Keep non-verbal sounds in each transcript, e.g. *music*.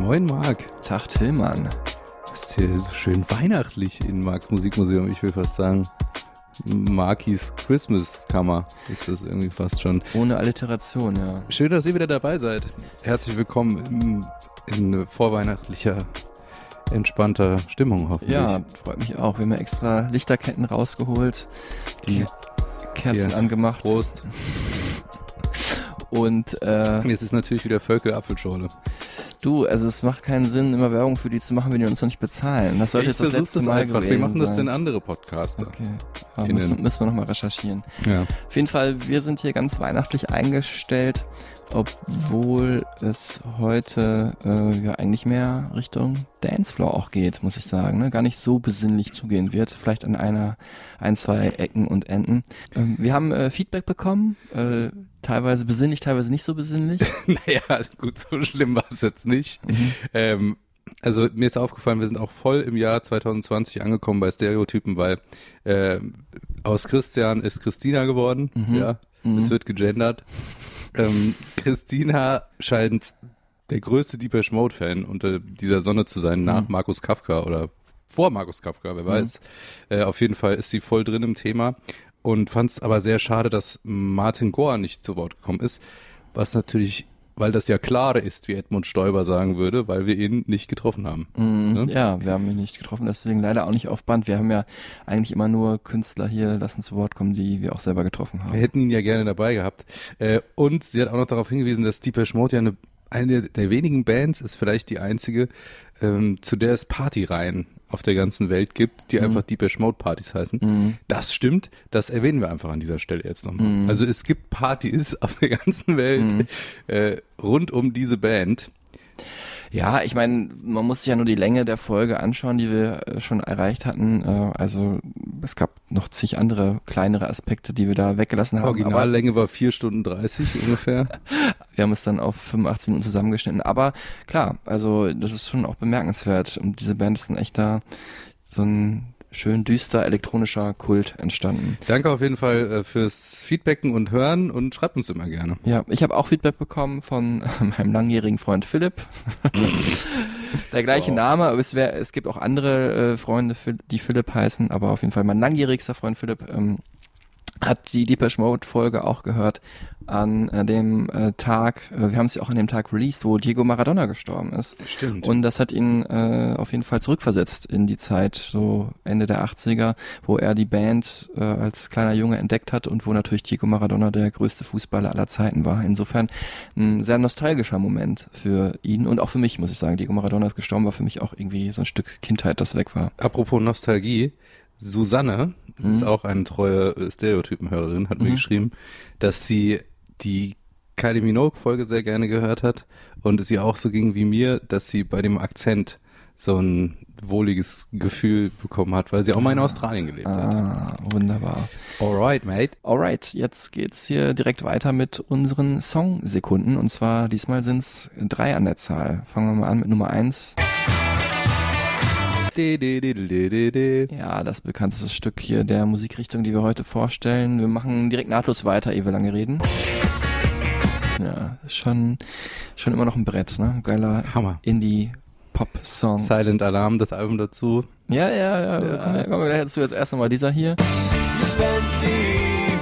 Moin Marc. Tag Tillmann. Das ist hier so schön weihnachtlich in Marks Musikmuseum. Ich will fast sagen, Markis Christmas Kammer ist das irgendwie fast schon. Ohne Alliteration, ja. Schön, dass ihr wieder dabei seid. Herzlich willkommen in, in vorweihnachtlicher, entspannter Stimmung hoffentlich. Ja, freut mich auch. Wir haben ja extra Lichterketten rausgeholt, die Kerzen Hier. angemacht Prost. und äh, Es ist natürlich wieder Völkel Apfelschorle. Du, also es macht keinen Sinn, immer Werbung für die zu machen, wenn die uns noch nicht bezahlen. Das sollte ich jetzt das letzte das Mal einfach. gewesen Wie machen das sein. denn andere Podcaster? Okay, aber müssen, müssen wir nochmal recherchieren. Ja. Auf jeden Fall, wir sind hier ganz weihnachtlich eingestellt, obwohl es heute äh, ja eigentlich mehr Richtung Dancefloor auch geht, muss ich sagen. Ne? Gar nicht so besinnlich zugehen wird, vielleicht an einer, ein, zwei Ecken und Enden. Ähm, wir haben äh, Feedback bekommen, äh, teilweise besinnlich, teilweise nicht so besinnlich. *laughs* Naja, gut, so schlimm war es jetzt nicht. Mhm. Ähm, also mir ist aufgefallen, wir sind auch voll im Jahr 2020 angekommen bei Stereotypen, weil äh, aus Christian ist Christina geworden. Mhm. Ja, es wird gegendert. Ähm, Christina scheint der größte Deepesh Mode Fan unter dieser Sonne zu sein, nach Markus Kafka oder vor Markus Kafka, wer weiß. Äh, auf jeden Fall ist sie voll drin im Thema und fand es aber sehr schade, dass Martin Gohr nicht zu Wort gekommen ist, was natürlich, weil das ja klar ist, wie Edmund Stoiber sagen würde, weil wir ihn nicht getroffen haben. Mhm, Ne? Ja, wir haben ihn nicht getroffen, deswegen leider auch nicht auf Band. Wir haben ja eigentlich immer nur Künstler hier lassen zu Wort kommen, die wir auch selber getroffen haben. Wir hätten ihn ja gerne dabei gehabt. Äh, und sie hat auch noch darauf hingewiesen, dass Deepesh Mode ja eine, eine der wenigen Bands ist, vielleicht die einzige, ähm, zu der es Partyreihen auf der ganzen Welt gibt, die einfach Deepesh Mode Partys heißen. Das stimmt, das erwähnen wir einfach an dieser Stelle jetzt nochmal. Also es gibt Partys *laughs* auf der ganzen Welt äh, rund um diese Band. Ja, ich meine, man muss sich ja nur die Länge der Folge anschauen, die wir äh, schon erreicht hatten. Äh, also es gab noch zig andere kleinere Aspekte, die wir da weggelassen haben. Originallänge war vier Stunden 30 ungefähr. *laughs* wir haben es dann auf 85 Minuten zusammengeschnitten. Aber klar, also das ist schon auch bemerkenswert. Und diese Band ist ein echter, so ein schön düster elektronischer Kult entstanden. Danke auf jeden Fall äh, fürs Feedbacken und Hören und schreibt uns immer gerne. Ja, ich habe auch Feedback bekommen von *laughs* meinem langjährigen Freund Philipp. *laughs* Der gleiche Name, aber es, wär, es gibt auch andere äh, Freunde, die Philipp heißen, aber auf jeden Fall mein langjährigster Freund Philipp ähm, hat die Deepesh Mode Folge auch gehört an äh, dem äh, Tag, äh, wir haben ja auch an dem Tag released, wo Diego Maradona gestorben ist. Stimmt. Und das hat ihn äh, auf jeden Fall zurückversetzt in die Zeit, so Ende der 80er, wo er die Band äh, als kleiner Junge entdeckt hat und wo natürlich Diego Maradona der größte Fußballer aller Zeiten war. Insofern ein sehr nostalgischer Moment für ihn und auch für mich, muss ich sagen. Diego Maradona ist gestorben, war für mich auch irgendwie so ein Stück Kindheit, das weg war. Apropos Nostalgie, Susanne ist auch eine treue Stereotypenhörerin, hat mir geschrieben, dass sie die Kylie Minogue-Folge sehr gerne gehört hat und es ihr auch so ging wie mir, dass sie bei dem Akzent so ein wohliges Gefühl bekommen hat, weil sie auch mal in Australien gelebt hat. Ah, wunderbar. Alright, mate. Alright, jetzt geht's hier direkt weiter mit unseren Songsekunden und zwar diesmal sind's drei an der Zahl. Fangen wir mal an mit Nummer eins. Ja, das bekannteste Stück hier der Musikrichtung, die wir heute vorstellen. Wir machen direkt nahtlos weiter, ehe wir lange reden. Ja, schon, schon immer noch ein Brett, ne? Geiler Hammer. Indie-Pop-Song. Silent Alarm, das Album dazu. Ja, ja, ja, Kommen, wir, kommen wir gleich dazu. Jetzt erst einmal dieser hier.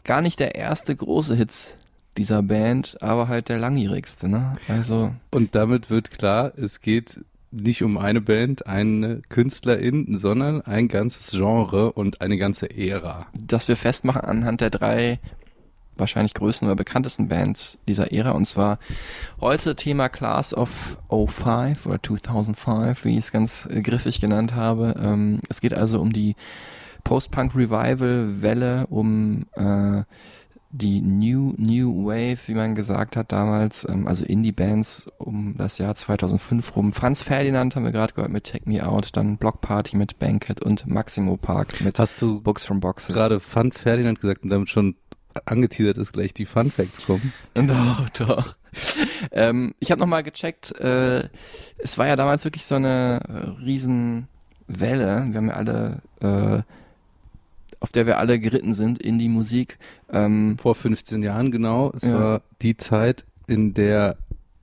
Gar nicht der erste große Hit dieser Band, aber halt der langjährigste, ne? Also, Und damit wird klar, es geht nicht um eine Band, eine Künstlerin, sondern ein ganzes Genre und eine ganze Ära. dass wir festmachen anhand der drei wahrscheinlich größten oder bekanntesten Bands dieser Ära. Und zwar heute Thema Class of 05 oder 2005, wie ich es ganz äh, griffig genannt habe. Ähm, es geht also um die Post-Punk-Revival-Welle, um äh, die New New Wave, wie man gesagt hat damals, ähm, also Indie-Bands um das Jahr 2005 rum. Franz Ferdinand haben wir gerade gehört mit Take Me Out, dann Block Party mit Banquet und Maximo Park mit Hast du Books from Boxes. gerade Franz Ferdinand gesagt und damit schon angeteasert, dass gleich die Fun Facts kommen? *laughs* Doch, doch. ähm, ich habe nochmal gecheckt, äh, es war ja damals wirklich so eine äh, Riesenwelle. Wir haben ja alle, äh, auf der wir alle geritten sind in die Musik. Ähm, Vor 15 Jahren genau. Es Ja. war die Zeit, in der,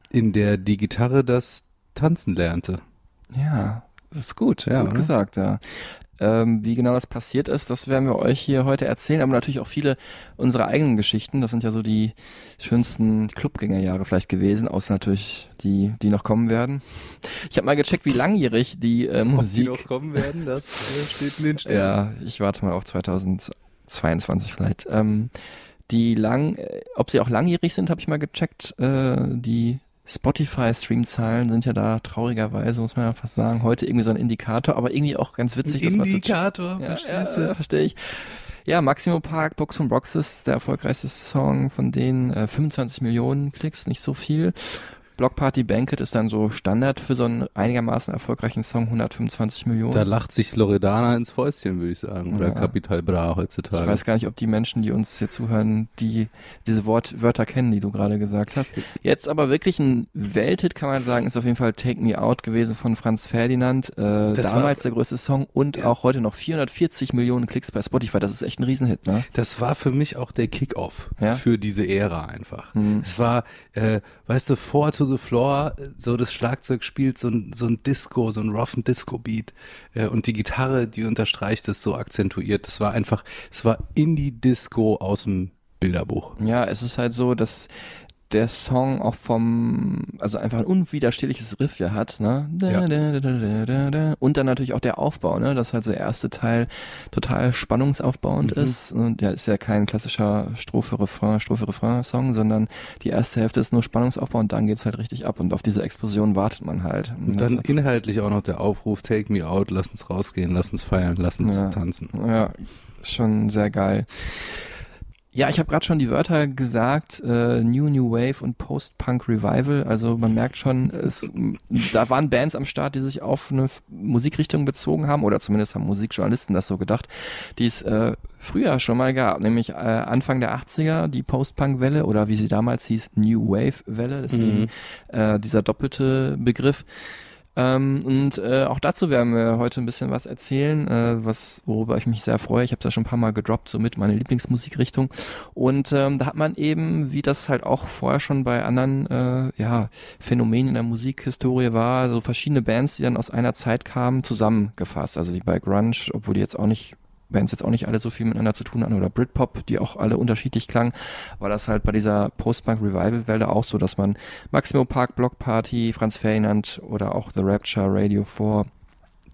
in der die Gitarre das Tanzen lernte. ja, das ist gut, Ja, gut oder? gesagt, ja. Ähm, wie genau das passiert ist, das werden wir euch hier heute erzählen, aber natürlich auch viele unserer eigenen Geschichten. Das sind ja so die schönsten Clubgängerjahre vielleicht gewesen, außer natürlich die, die noch kommen werden. Ich habe mal gecheckt, wie langjährig die äh, Musik kommen werden, das äh, steht in den *laughs* Ja, ich warte mal auf 2022 vielleicht. Ähm, die lang, äh, ob sie auch langjährig sind, habe ich mal gecheckt. Äh, die Spotify-Stream-Zahlen sind ja da traurigerweise, muss man ja fast sagen, heute irgendwie so ein Indikator, aber irgendwie auch ganz witzig, dass man so Indikator, ja, ja, verstehe ich. Ja, Maximo Park, Box von Boxes, der erfolgreichste Song von denen, äh, 25 Millionen Klicks, nicht so viel. Block Party Banquet ist dann so Standard für so einen einigermaßen erfolgreichen Song, 125 Millionen. Da lacht sich Loredana ins Fäustchen, würde ich sagen. Oder Ja. Capital Bra heutzutage. Ich weiß gar nicht, ob die Menschen, die uns hier zuhören, die diese Wort, Wörter kennen, die du gerade gesagt hast. Jetzt aber wirklich ein Welthit, kann man sagen, ist auf jeden Fall Take Me Out gewesen von Franz Ferdinand. Äh, damals der größte Song und Ja. auch heute noch 440 Millionen Klicks bei Spotify. Das ist echt ein Riesenhit, ne? Das war für mich auch der Kickoff Ja? für diese Ära einfach. Hm. Es war, äh, weißt du, Four the Floor, so das Schlagzeug spielt so ein, so ein Disco, so ein roughen Disco-Beat äh, und die Gitarre, die unterstreicht es so akzentuiert. Das war einfach, es war Indie-Disco aus dem Bilderbuch. Ja, es ist halt so, dass der Song auch vom, also einfach ein unwiderstehliches Riff ja hat, ne? Da, da, da. Und dann natürlich auch der Aufbau, ne? Dass halt der erste Teil total spannungsaufbauend Mhm. ist. Und ja, ist ja kein klassischer Strophe-Refrain, Strophe-Refrain-Song, sondern die erste Hälfte ist nur Spannungsaufbau und dann geht's halt richtig ab. Und auf diese Explosion wartet man halt. Und Das dann inhaltlich auch noch der Aufruf, take me out, lass uns rausgehen, lass uns feiern, lass uns Ja. tanzen. Ja, schon sehr geil. Ja, ich habe gerade schon die Wörter gesagt, äh, New New Wave und Post-Punk Revival. Also man merkt schon, es, da waren Bands am Start, die sich auf eine Musikrichtung bezogen haben, oder zumindest haben Musikjournalisten das so gedacht, die es äh, früher schon mal gab, nämlich äh, Anfang der 80er, die Post-Punk-Welle oder wie sie damals hieß, New Wave-Welle, deswegen äh, dieser doppelte Begriff. Ähm, und äh, auch dazu werden wir heute ein bisschen was erzählen, äh, was worüber ich mich sehr freue. Ich habe das schon ein paar Mal gedroppt, so mit meine Lieblingsmusikrichtung. Und ähm, da hat man eben, wie das halt auch vorher schon bei anderen äh, ja, Phänomenen in der Musikhistorie war, so verschiedene Bands, die dann aus einer Zeit kamen, zusammengefasst. Also wie bei Grunge, obwohl die jetzt auch nicht Bands jetzt auch nicht alle so viel miteinander zu tun hatten oder Britpop, die auch alle unterschiedlich klangen, war das halt bei dieser Post-Punk-Revival-Welle auch so, dass man Maximo Park, Block Party, Franz Ferdinand oder auch The Rapture, Radio 4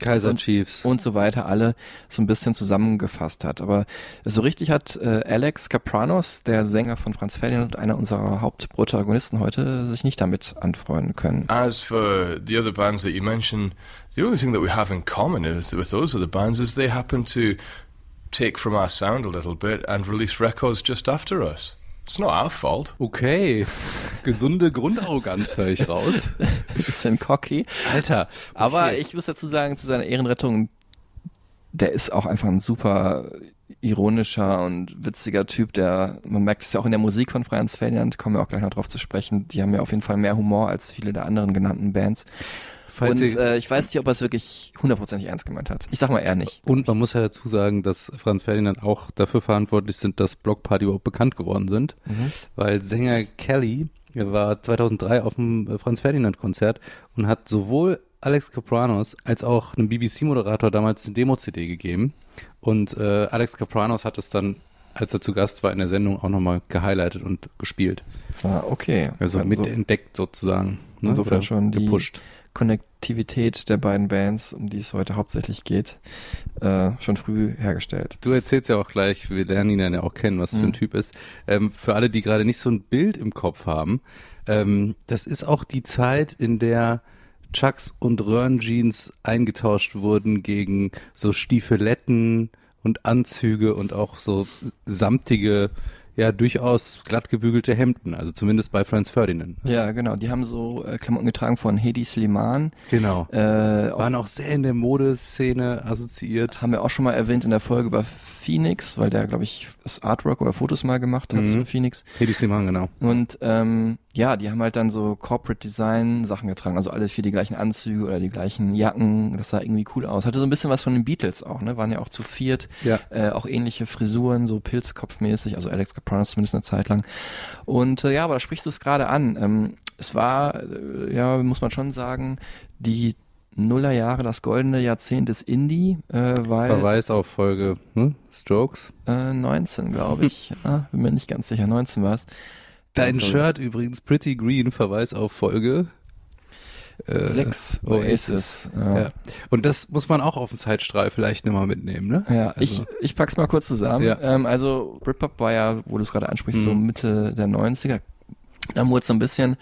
Kaiser Und- Chiefs. und so weiter alle so ein bisschen zusammengefasst hat. Aber so richtig hat äh, Alex Capranos, der Sänger von Franz Ferdinand und einer unserer Hauptprotagonisten heute, sich nicht damit anfreunden können. As for the other bands that you mentioned, the only thing that we have in common is with those other bands is they happen to take from our sound a little bit and release records just after us. It's not our fault. Okay, *laughs* gesunde Grundarroganz höre ich raus. *laughs* Bisschen cocky. Alter, Aber okay. ich muss dazu sagen, zu seiner Ehrenrettung, der ist auch einfach ein super ironischer und witziger Typ, der, man merkt es ja auch in der Musik von Franz Ferdinand, kommen wir auch gleich noch drauf zu sprechen, die haben ja auf jeden Fall mehr Humor als viele der anderen genannten Bands. Falls und äh, ich weiß nicht, ob er es wirklich hundertprozentig ernst gemeint hat. Ich sag mal eher nicht. Und man muss ja dazu sagen, dass Franz Ferdinand auch dafür verantwortlich sind, dass Block Party überhaupt bekannt geworden sind. Weil Sänger Kelly war 2003 auf dem äh, Franz Ferdinand Konzert und hat sowohl Alex Capranos als auch einem BBC-Moderator damals eine Demo-CD gegeben. Und äh, Alex Capranos hat es dann, als er zu Gast war in der Sendung, auch nochmal gehighlightet und gespielt. Ah, okay. Also mit entdeckt sozusagen. Ne? insofern schon die gepusht. Konnektivität der beiden Bands, um die es heute hauptsächlich geht, äh, schon früh hergestellt. Du erzählst ja auch gleich, wir lernen ihn dann ja auch kennen, was für ein Mhm. Typ ist. Ähm, für alle, die gerade nicht so ein Bild im Kopf haben, ähm, das ist auch die Zeit, in der Chucks und Röhrenjeans eingetauscht wurden gegen so Stiefeletten und Anzüge und auch so samtige ja durchaus glatt gebügelte Hemden, also zumindest bei Franz Ferdinand. Ja, genau. Die haben so äh, Klamotten getragen von Hedi Sliman. Genau. Äh, auch, Waren auch sehr in der Modeszene assoziiert. haben wir auch schon mal erwähnt in der Folge über Phoenix, weil der, glaube ich, das Artwork oder Fotos mal gemacht hat Mhm. für Phoenix. Hedi Sliman, genau. Und ähm, ja, die haben halt dann so Corporate Design Sachen getragen, also alle vier die gleichen Anzüge oder die gleichen Jacken. Das sah irgendwie cool aus. Hatte so ein bisschen was von den Beatles auch, ne? Waren ja auch zu viert. Ja. Äh, auch ähnliche Frisuren, so Pilzkopfmäßig, also Alex Kapranos zumindest eine Zeit lang. Und äh, ja, aber da sprichst du es gerade an. Ähm, es war, äh, ja, muss man schon sagen, die Nullerjahre, das goldene Jahrzehnt des Indie, äh, weil Verweis auf Folge hm? Strokes. äh, 19, glaube ich. *laughs* ah, bin mir nicht ganz sicher, 19 war es. Dein Also- Shirt übrigens, Pretty Green, Verweis auf Folge. äh, Sechs Oasis. Ja. Ja. Und das muss man auch auf dem Zeitstrahl vielleicht nochmal mitnehmen, ne? Ja, ich, Also- ich pack's mal kurz zusammen. Ja. Ähm, also Britpop war ja, wo du es gerade ansprichst, so Mhm. Mitte der 90er. Dann wurde es so ein bisschen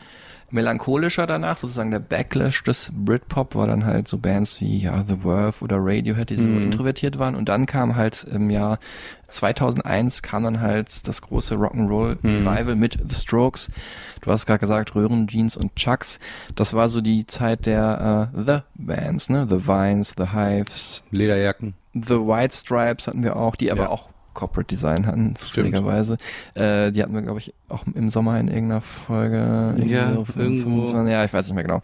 melancholischer danach, sozusagen der Backlash des Britpop war dann halt so Bands wie ja, The Verve oder Radiohead, die so Mhm. introvertiert waren. Und dann kam halt im Jahr 2001 kam dann halt das große Rock'n'Roll Mhm. Revival mit The Strokes. Du hast gerade gesagt Röhrenjeans und Chucks. Das war so die Zeit der äh, The Bands, ne? The Vines, The Hives, Lederjacken. The White Stripes hatten wir auch, die aber Ja. auch Corporate Design hatten, zufälligerweise. Äh, die hatten wir, glaube ich, auch im Sommer in irgendeiner Folge. Ja, irgendwo. 25, ja, ich weiß nicht mehr genau.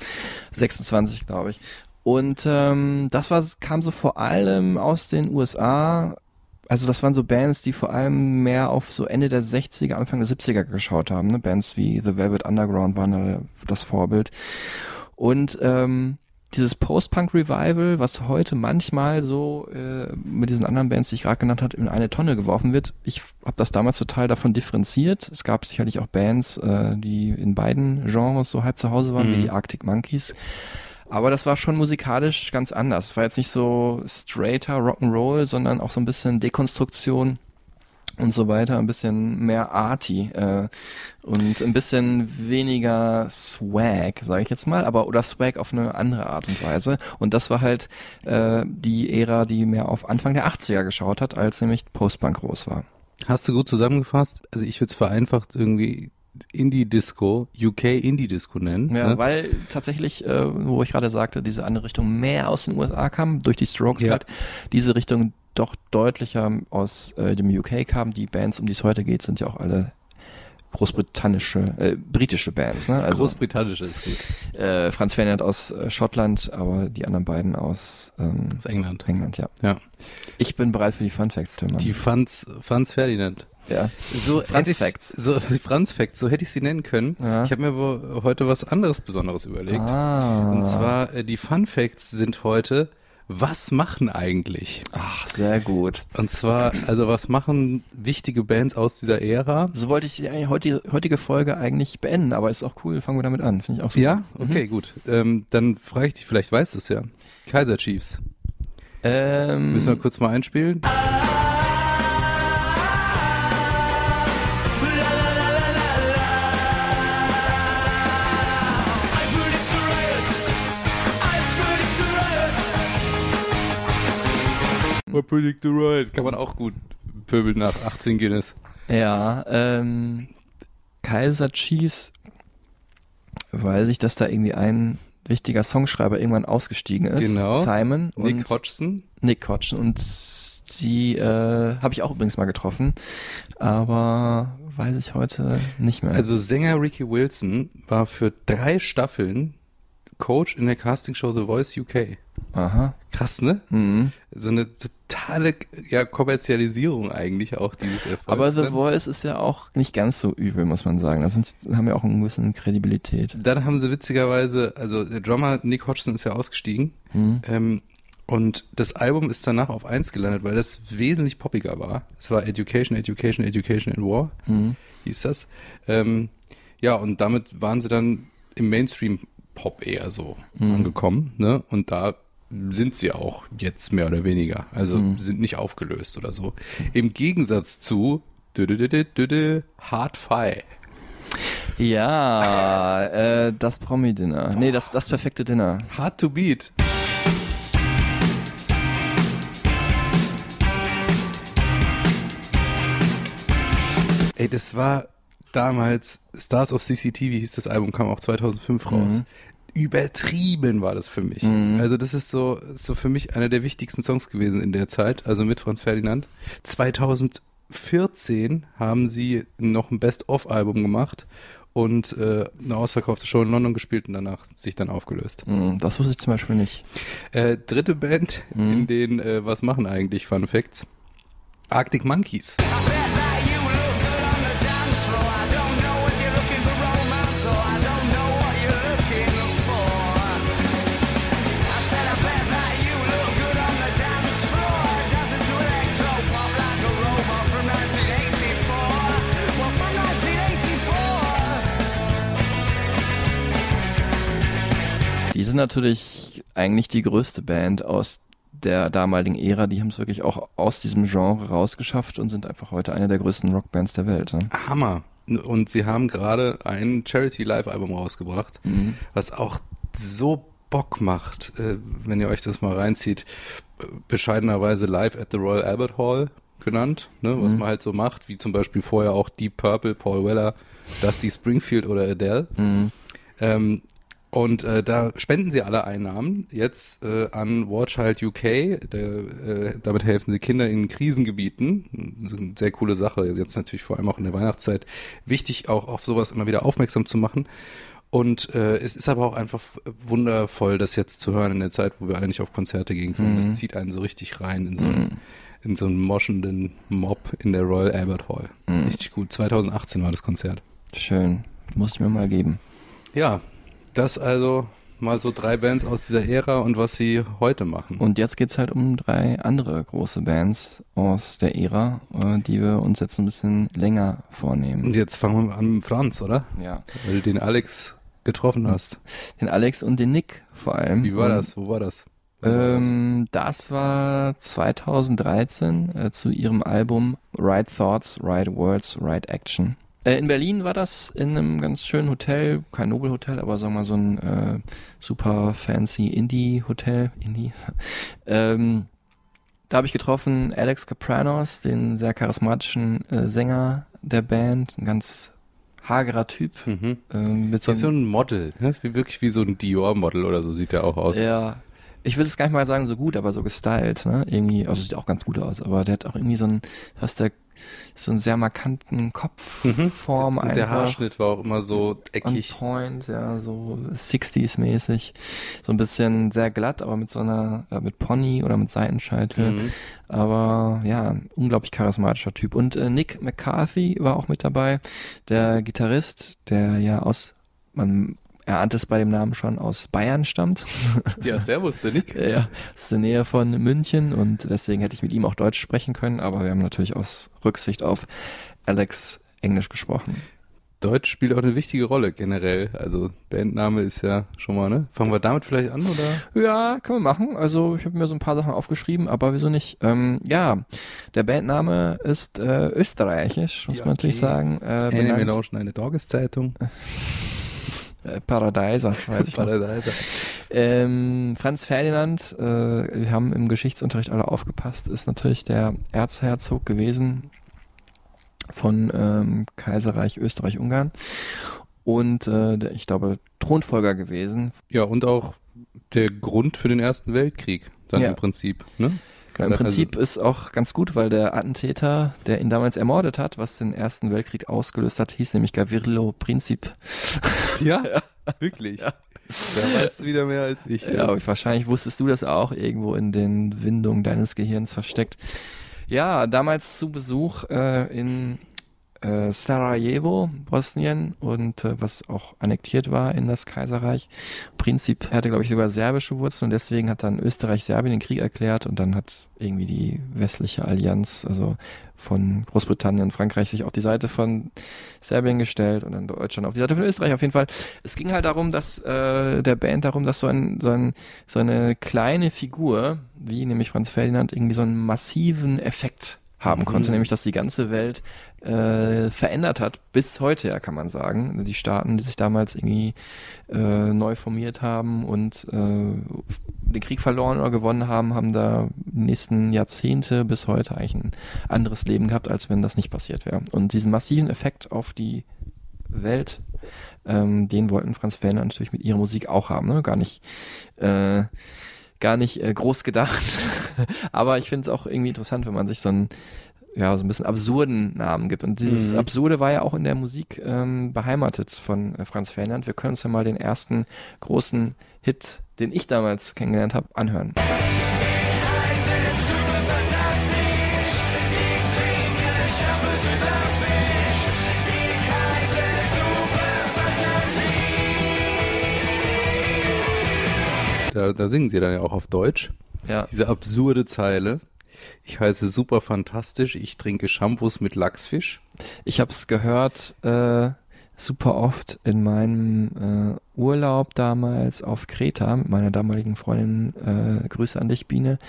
26, glaube ich. Und ähm, das war, kam so vor allem aus den USA. Also das waren so Bands, die vor allem mehr auf so Ende der 60er, Anfang der 70er geschaut haben. Ne? Bands wie The Velvet Underground waren da das Vorbild. Und ähm, dieses Post-Punk-Revival, was heute manchmal so äh, mit diesen anderen Bands, die ich gerade genannt habe, in eine Tonne geworfen wird. Ich habe das damals total davon differenziert. Es gab sicherlich auch Bands, äh, die in beiden Genres so halb zu Hause waren, wie Mhm. die Arctic Monkeys. Aber das war schon musikalisch ganz anders. Es war jetzt nicht so straighter Rock'n'Roll, sondern auch so ein bisschen Dekonstruktion und so weiter, ein bisschen mehr arty äh, und ein bisschen weniger Swag, sage ich jetzt mal, aber oder Swag auf eine andere Art und Weise. Und das war halt äh, die Ära, die mehr auf Anfang der 80er geschaut hat, als nämlich Postpunk groß war. Hast du gut zusammengefasst? Also ich würde es vereinfacht irgendwie Indie-Disco, UK Indie-Disco nennen. Ja, ne? weil tatsächlich, äh, wo ich gerade sagte, diese andere Richtung mehr aus den USA kam, durch die Strokes Ja. halt, diese Richtung doch deutlicher aus äh, dem UK kam. Die Bands, um die es heute geht, sind ja auch alle großbritannische, äh, britische Bands, ne? Also Großbritannische ist gut. äh, Franz Ferdinand aus äh, Schottland, aber die anderen beiden aus ähm, Aus England. England, ja. Ja. Ich bin bereit für die Fun Facts, Tillmann. Die Franz, Franz Ferdinand. ja. So *laughs* Franz ich's- Facts. So, die Franz Facts, so hätte ich sie nennen können. Ja. Ich habe mir aber heute was anderes Besonderes überlegt. Ah. Und zwar, äh, die Fun Facts sind heute, was machen eigentlich? Ach, sehr gut. Und zwar, also was machen wichtige Bands aus dieser Ära? So wollte ich die heutige, heutige Folge eigentlich beenden, aber ist auch cool, fangen wir damit an. Finde ich auch super. Ja, okay, gut. Ähm, dann frage ich dich, vielleicht weißt du es ja. Kaiser Chiefs. Ähm, Müssen wir kurz mal einspielen? I predict the right. Kann man auch gut pöbeln nach 18 Guinness. Ja, ähm, Kaiser Chiefs, weiß ich, dass da irgendwie ein wichtiger Songschreiber irgendwann ausgestiegen ist. Genau. Simon und Nick Hodgson. Nick Hodgson und die äh, habe ich auch übrigens mal getroffen, aber weiß ich heute nicht mehr. Also Sänger Ricky Wilson war für drei Staffeln Coach in der Castingshow The Voice UK. aha. Krass, ne? Mhm. So eine totale ja, Kommerzialisierung eigentlich auch dieses Erfolgs. Aber The Dann- Voice ist ja auch nicht ganz so übel, muss man sagen. Da sind, haben ja auch ein bisschen Kredibilität. Dann haben sie witzigerweise, also der Drummer Nick Hodgson ist ja ausgestiegen. Mhm. Ähm, und das Album ist danach auf eins gelandet, weil das wesentlich poppiger war. Es war Education, Education, Education in War, Mhm. hieß das. Ähm, ja, und damit waren sie dann im Mainstream-Pop eher so Mhm. angekommen. Ne? Und da sind sie auch jetzt mehr oder weniger. Also Mhm. sind nicht aufgelöst oder so. Im Gegensatz zu dü -dü -dü -dü -dü -dü, Hard Fi. Ja, äh, das Promi-Dinner. Nee, das, das perfekte Dinner. Hard to Beat. Ey, das war damals, Stars of CCTV hieß das Album, kam auch 2005 raus. Mhm. Übertrieben war das für mich. Mhm. Also das ist so, so für mich einer der wichtigsten Songs gewesen in der Zeit, also mit Franz Ferdinand. 2014 haben sie noch ein Best-of-Album gemacht und äh, eine ausverkaufte Show in London gespielt und danach sich dann aufgelöst. Hm, Das wusste ich zum Beispiel nicht. Äh, dritte Band, Mhm. in denen äh, was machen eigentlich Fun Facts? Arctic Monkeys. Sind natürlich eigentlich die größte Band aus der damaligen Ära. Die haben es wirklich auch aus diesem Genre rausgeschafft und sind einfach heute eine der größten Rockbands der Welt. Ne? Hammer. Und sie haben gerade ein Charity Live Album rausgebracht, Mhm. was auch so Bock macht, äh, wenn ihr euch das mal reinzieht. Bescheidenerweise Live at the Royal Albert Hall genannt, ne, was Mhm. man halt so macht, wie zum Beispiel vorher auch Deep Purple, Paul Weller, Dusty Springfield oder Adele. Mhm. Ähm, und äh, da spenden sie alle Einnahmen jetzt äh, an War Child UK. Der, äh, damit helfen sie Kindern in Krisengebieten. Eine sehr coole Sache. Jetzt natürlich vor allem auch in der Weihnachtszeit. Wichtig auch auf sowas immer wieder aufmerksam zu machen. Und äh, es ist aber auch einfach wundervoll, das jetzt zu hören in der Zeit, wo wir alle nicht auf Konzerte gehen können. Mhm. Das zieht einen so richtig rein in so einen, in so einen moschenden Mob in der Royal Albert Hall. Mhm. Richtig gut. 2018 war das Konzert. Schön. Muss ich mir mal geben. Ja, das also mal so drei Bands aus dieser Ära und was sie heute machen. Und jetzt geht's halt um drei andere große Bands aus der Ära, äh, die wir uns jetzt ein bisschen länger vornehmen. Und jetzt fangen wir an mit Franz, oder? Ja. Weil du den Alex getroffen hast. Den Alex und den Nick vor allem. Wie war Und, das? Wo war das? Wo war das? Ähm, das war 2013 äh, zu ihrem Album Right Thoughts, Right Words, Right Action. Äh, in Berlin war das in einem ganz schönen Hotel, kein Nobelhotel, aber sagen wir mal so ein äh, super fancy Indie-Hotel. Indie. *laughs* ähm, da habe ich getroffen Alex Capranos, den sehr charismatischen äh, Sänger der Band, ein ganz hagerer Typ. Mhm. Ähm, mit Wie so ein Model, ne? wie, wirklich wie so ein Dior-Model oder so sieht der auch aus. Ja. Ich würde es gar nicht mal sagen so gut, aber so gestylt, ne? Irgendwie, also sieht auch ganz gut aus, aber der hat auch irgendwie so einen, fast der, so einen sehr markanten Kopfform Mhm. Und der einfach. Haarschnitt war auch immer so On eckig. point, ja, so 60s mäßig. So ein bisschen sehr glatt, aber mit so einer, äh, mit Pony oder mit Seitenscheitel. Mhm. Aber ja, unglaublich charismatischer Typ. Und äh, Nick McCarthy war auch mit dabei, der Gitarrist, der ja aus, man erahnt es bei dem Namen schon, aus Bayern stammt. Ja, servus, der Nick. Ja, ist in der Nähe von München und deswegen hätte ich mit ihm auch Deutsch sprechen können, aber wir haben natürlich aus Rücksicht auf Alex Englisch gesprochen. Deutsch spielt auch eine wichtige Rolle generell. Also Bandname ist ja schon mal, ne? Fangen wir damit vielleicht an, oder? Ja, können wir machen. Also ich habe mir so ein paar Sachen aufgeschrieben, aber wieso nicht? Ähm, ja, der Bandname ist äh, österreichisch, muss Ja, man natürlich okay. sagen. Äh, Eine Melange, eine Tageszeitung. *laughs* äh, Paradeiser, weiß ich noch. Paradise. Ähm, Franz Ferdinand, äh, wir haben im Geschichtsunterricht alle aufgepasst, ist natürlich der Erzherzog gewesen von ähm, Kaiserreich Österreich-Ungarn und äh, der, ich glaube Thronfolger gewesen. Ja, und auch der Grund für den Ersten Weltkrieg, dann Ja. im Prinzip, ne? Im Also- Prinzip ist auch ganz gut, weil der Attentäter, der ihn damals ermordet hat, was den Ersten Weltkrieg ausgelöst hat, hieß nämlich Gavirlo Princip. *laughs* Ja, wirklich. Da weißt du wieder mehr als ich. Ja, aber wahrscheinlich wusstest du das auch irgendwo in den Windungen deines Gehirns versteckt. Ja, damals zu Besuch äh, in äh, Sarajevo, Bosnien und äh, was auch annektiert war in das Kaiserreich. Prinzip hatte, glaube ich, sogar serbische Wurzeln und deswegen hat dann Österreich-Serbien den Krieg erklärt und dann hat irgendwie die westliche Allianz, also von Großbritannien und Frankreich, sich auf die Seite von Serbien gestellt und dann Deutschland auf die Seite von Österreich. Auf jeden Fall. Es ging halt darum, dass äh, der Band darum, dass so, ein, so, ein, so eine kleine Figur, wie nämlich Franz Ferdinand, irgendwie so einen massiven Effekt haben konnte, nämlich dass die ganze Welt äh, verändert hat, bis heute ja kann man sagen. Die Staaten, die sich damals irgendwie äh, neu formiert haben und äh, den Krieg verloren oder gewonnen haben, haben da die nächsten Jahrzehnte bis heute eigentlich ein anderes Leben gehabt, als wenn das nicht passiert wäre. Und diesen massiven Effekt auf die Welt, ähm, den wollten Franz Fellner natürlich mit ihrer Musik auch haben, ne? Gar nicht äh, gar nicht äh, groß gedacht. *laughs* Aber ich finde es auch irgendwie interessant, wenn man sich so einen ja, so ein bisschen absurden Namen gibt. Und dieses Mhm. Absurde war ja auch in der Musik ähm, beheimatet von äh, Franz Ferdinand. Wir können uns ja mal den ersten großen Hit, den ich damals kennengelernt habe, anhören. Da, da singen sie dann ja auch auf Deutsch. Ja, Diese absurde Zeile. Ich heiße super fantastisch, ich trinke Shampoos mit Lachsfisch. ich habe es gehört äh, super oft in meinem äh, Urlaub damals auf Kreta mit meiner damaligen Freundin. Äh, Grüße an dich, Biene.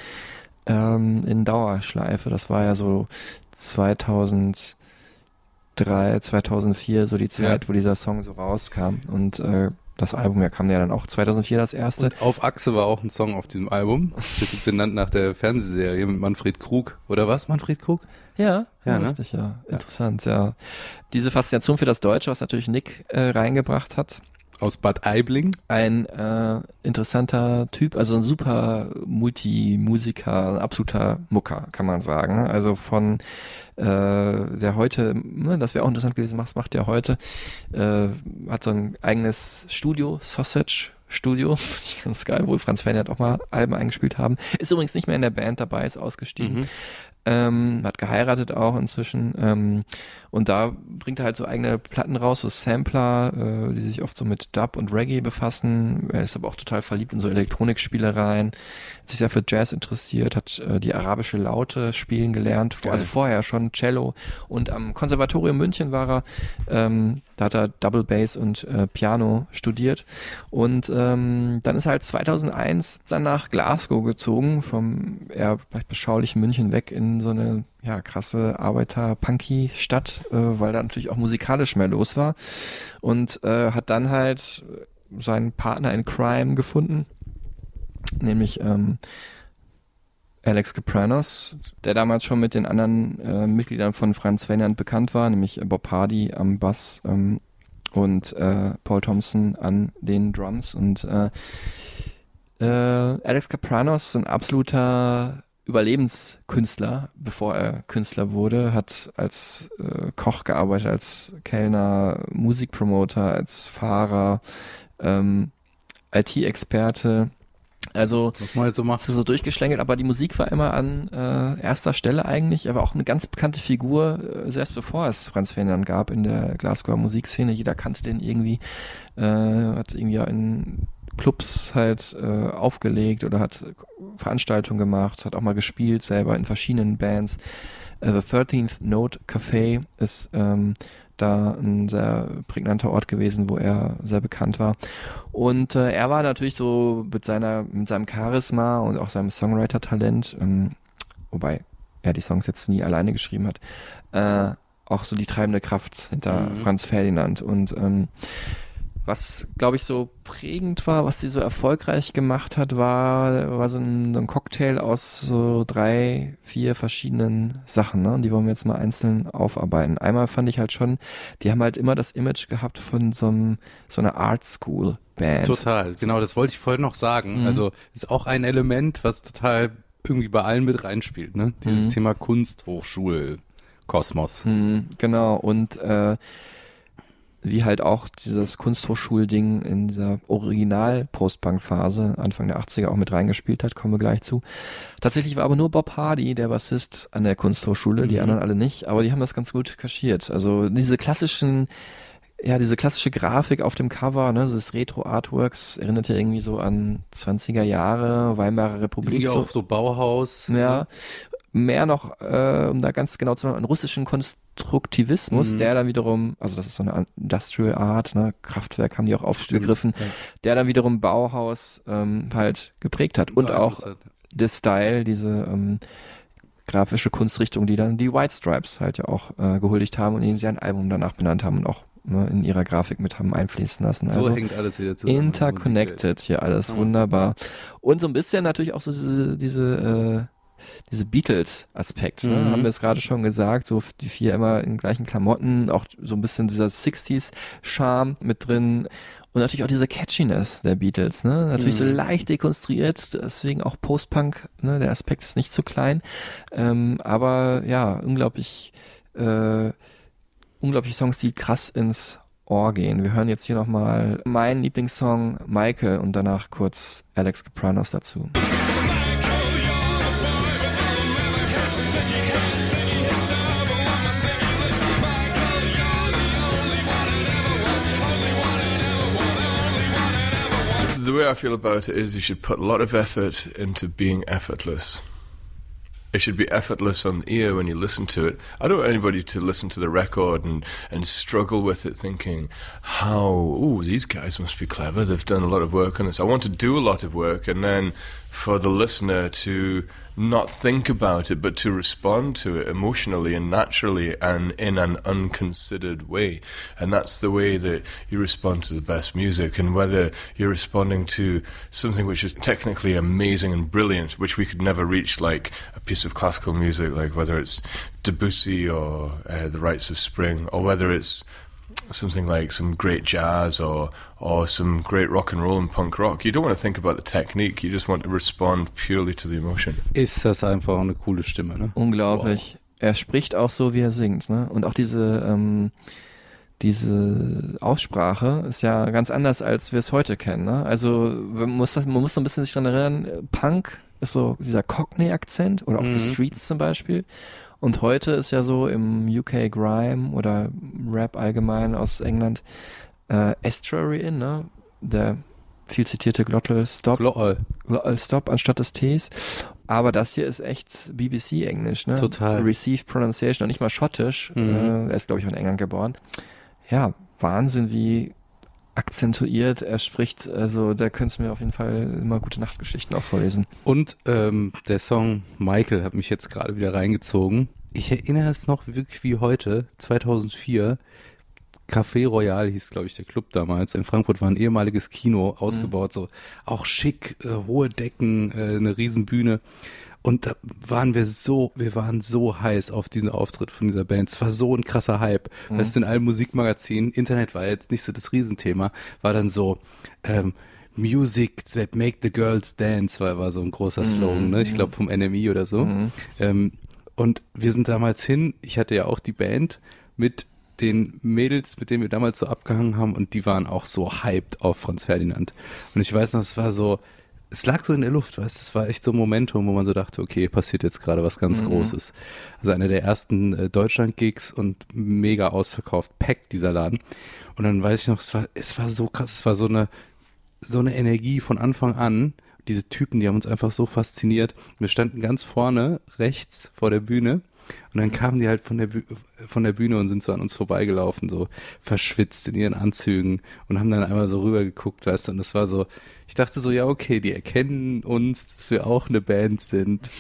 Ähm, in Dauerschleife. Das war ja so 2003, 2004, so die Zeit, Ja. wo dieser Song so rauskam. Und äh, das Album ja kam ja dann auch 2004 das erste. Und auf Achse war auch ein Song auf diesem Album. *laughs* Benannt nach der Fernsehserie mit Manfred Krug. Oder was, Manfred Krug? Ja, Ja, ja, ne? richtig, ja. Interessant, ja. Diese Faszination für das Deutsche, was natürlich Nick äh, reingebracht hat. Aus Bad Aibling. Ein äh, interessanter Typ, also ein super Multimusiker, ein absoluter Mucker, kann man sagen. Also von äh, der heute, ne, das wäre auch interessant gewesen, was macht der heute? Äh, hat so ein eigenes Studio, Sausage Studio, *laughs* ganz geil, wo Franz Ferdinand auch mal Alben eingespielt haben. Ist übrigens nicht mehr in der Band dabei, ist ausgestiegen. Ähm, hat geheiratet auch inzwischen. Ähm, und da bringt er halt so eigene Platten raus, so Sampler, äh, die sich oft so mit Dub und Reggae befassen. Er ist aber auch total verliebt in so Elektronikspielereien, hat sich sehr für Jazz interessiert, hat äh, die arabische Laute spielen gelernt, vor, also vorher schon Cello. Und am Konservatorium München war er, ähm, da hat er Double Bass und äh, Piano studiert. Und ähm, dann ist er halt 2001 dann nach Glasgow gezogen, vom eher vielleicht beschaulichen München weg in so eine ja, krasse Arbeiter-Punky-Stadt, äh, weil da natürlich auch musikalisch mehr los war. Und äh, hat dann halt seinen Partner in Crime gefunden, nämlich ähm, Alex Capranos, der damals schon mit den anderen äh, Mitgliedern von Franz Ferdinand bekannt war, nämlich Bob Hardy am Bass ähm, und äh, Paul Thompson an den Drums. Und äh, äh, Alex Capranos ist ein absoluter Überlebenskünstler, bevor er Künstler wurde, hat als äh, Koch gearbeitet, als Kellner, Musikpromoter, als Fahrer, ähm, IT-Experte. Also Was man halt so macht. ist so durchgeschlängelt, aber die Musik war immer an äh, erster Stelle eigentlich. Er war auch eine ganz bekannte Figur, äh, selbst bevor es Franz Ferdinand gab in der Glasgower Musikszene. Jeder kannte den irgendwie, äh, hat irgendwie in Clubs halt äh, aufgelegt oder hat Veranstaltungen gemacht, hat auch mal gespielt selber in verschiedenen Bands. Äh, The 13th Note Café ist ähm, da ein sehr prägnanter Ort gewesen, wo er sehr bekannt war. Und äh, er war natürlich so mit seiner, mit seinem Charisma und auch seinem Songwriter-Talent, ähm, wobei er die Songs jetzt nie alleine geschrieben hat, äh, auch so die treibende Kraft hinter Mhm. Franz Ferdinand. Und ähm, was, glaube ich, so prägend war, was sie so erfolgreich gemacht hat, war, war so ein, so ein Cocktail aus so drei, vier verschiedenen Sachen, ne? Und die wollen wir jetzt mal einzeln aufarbeiten. Einmal fand ich halt schon, die haben halt immer das Image gehabt von so, einem, so einer Art School Band. Total, genau, das wollte ich vorhin noch sagen. Mhm. Also ist auch ein Element, was total irgendwie bei allen mit reinspielt, ne? Dieses Mhm. Thema Kunsthochschul, Kosmos. Hm, genau, und äh, wie halt auch dieses Kunsthochschulding in dieser Original-Postpunk-Phase Anfang der 80er auch mit reingespielt hat, kommen wir gleich zu. Tatsächlich war aber nur Bob Hardy der Bassist an der Kunsthochschule, die Mhm. anderen alle nicht, aber die haben das ganz gut kaschiert. Also diese klassischen ja, diese klassische Grafik auf dem Cover, ne, dieses Retro-Artworks erinnert ja irgendwie so an 20er Jahre, Weimarer Republik. Wie so. auch so Bauhaus. Ja, mehr noch, äh, um da ganz genau zu sagen, an russischen Konstruktivismus, Mhm. der dann wiederum, also das ist so eine Industrial Art, ne, Kraftwerk haben die auch aufgegriffen, Ja. der dann wiederum Bauhaus ähm, halt geprägt hat und auch der Style, diese ähm, grafische Kunstrichtung, die dann die White Stripes halt ja auch äh, gehuldigt haben und ihnen sie ein Album danach benannt haben und auch ne, in ihrer Grafik mit haben einfließen lassen. So also hängt alles wieder zusammen. interconnected hier alles Ja. wunderbar und so ein bisschen natürlich auch so diese diese äh, diese Beatles-Aspekt, ne? Mhm. haben wir es gerade schon gesagt, so die vier immer in gleichen Klamotten, auch so ein bisschen dieser 60s-Charme mit drin und natürlich auch diese Catchiness der Beatles, ne? Natürlich so Mhm. leicht dekonstruiert, deswegen auch Post-Punk, ne? Der Aspekt ist nicht zu klein, ähm, aber ja, unglaublich, äh, unglaublich Songs, die krass ins Ohr gehen. Wir hören jetzt hier nochmal meinen Lieblingssong Michael und danach kurz Alex Capranos dazu. Way I feel about it is you should put a lot of effort into being effortless. It should be effortless on the ear when you listen to it. I don't want anybody to listen to the record and, and struggle with it thinking, how, oh, these guys must be clever. They've done a lot of work on this. I want to do a lot of work and then for the listener to not think about it, but to respond to it emotionally and naturally and in an unconsidered way. And that's the way that you respond to the best music. And whether you're responding to something which is technically amazing and brilliant, which we could never reach, like a piece of classical music, like whether it's Debussy or uh, The Rites of Spring, or whether it's something like some great jazz or or some great rock and roll and punk rock. You don't want to think about the technique. You just want to respond purely to the emotion. Ist das einfach eine coole Stimme, ne? Unglaublich. Er spricht auch so, wie er singt, ne? Und auch diese, ähm, diese Aussprache ist ja ganz anders, als wir es heute kennen, ne? Also man muss, das, man muss so ein bisschen sich dran erinnern, Punk ist so dieser Cockney-Akzent oder auch The Mhm. Streets zum Beispiel. Und heute ist ja so im UK Grime oder Rap allgemein aus England äh, Estuary in, ne? Der viel zitierte Glottal Stop. Glottal. Glottal Stop anstatt des Ts. Aber das hier ist echt BBC-Englisch, ne? Total. Received Pronunciation und nicht mal schottisch. Mhm. Äh, er ist, glaube ich, in England geboren. Ja, Wahnsinn, wie akzentuiert er spricht. Also da könntest du mir auf jeden Fall immer gute Nachtgeschichten auch vorlesen. Und ähm, der Song Michael hat mich jetzt gerade wieder reingezogen. Ich erinnere es noch wirklich wie heute, 2004. Café Royal hieß, glaube ich, der Club damals. In Frankfurt war ein ehemaliges Kino ausgebaut, so auch schick, äh, hohe Decken, äh, eine Riesenbühne. Und da waren wir so, wir waren so heiß auf diesen Auftritt von dieser Band. Es war so ein krasser Hype. Mhm. Weißt du, in allen Musikmagazinen, Internet war jetzt nicht so das Riesenthema, war dann so, ähm, Music that make the girls dance, war, war so ein großer Slogan, ne? Ich glaube vom NMI oder so. Ähm, und wir sind damals hin, ich hatte ja auch die Band mit den Mädels, mit denen wir damals so abgehangen haben und die waren auch so hyped auf Franz Ferdinand. Und ich weiß noch, es war so, es lag so in der Luft, weißt du, es war echt so ein Momentum, wo man so dachte, okay, passiert jetzt gerade was ganz Großes. Also einer der ersten äh, Deutschland-Gigs und mega ausverkauft, packt dieser Laden. Und dann weiß ich noch, es war, es war so krass, es war so eine, so eine Energie von Anfang an. Diese Typen, die haben uns einfach so fasziniert. Wir standen ganz vorne, rechts vor der Bühne. Und dann kamen die halt von der, von der Bühne und sind so an uns vorbeigelaufen, so verschwitzt in ihren Anzügen und haben dann einmal so rübergeguckt, weißt du, und das war so, ich dachte so, ja, okay, die erkennen uns, dass wir auch eine Band sind.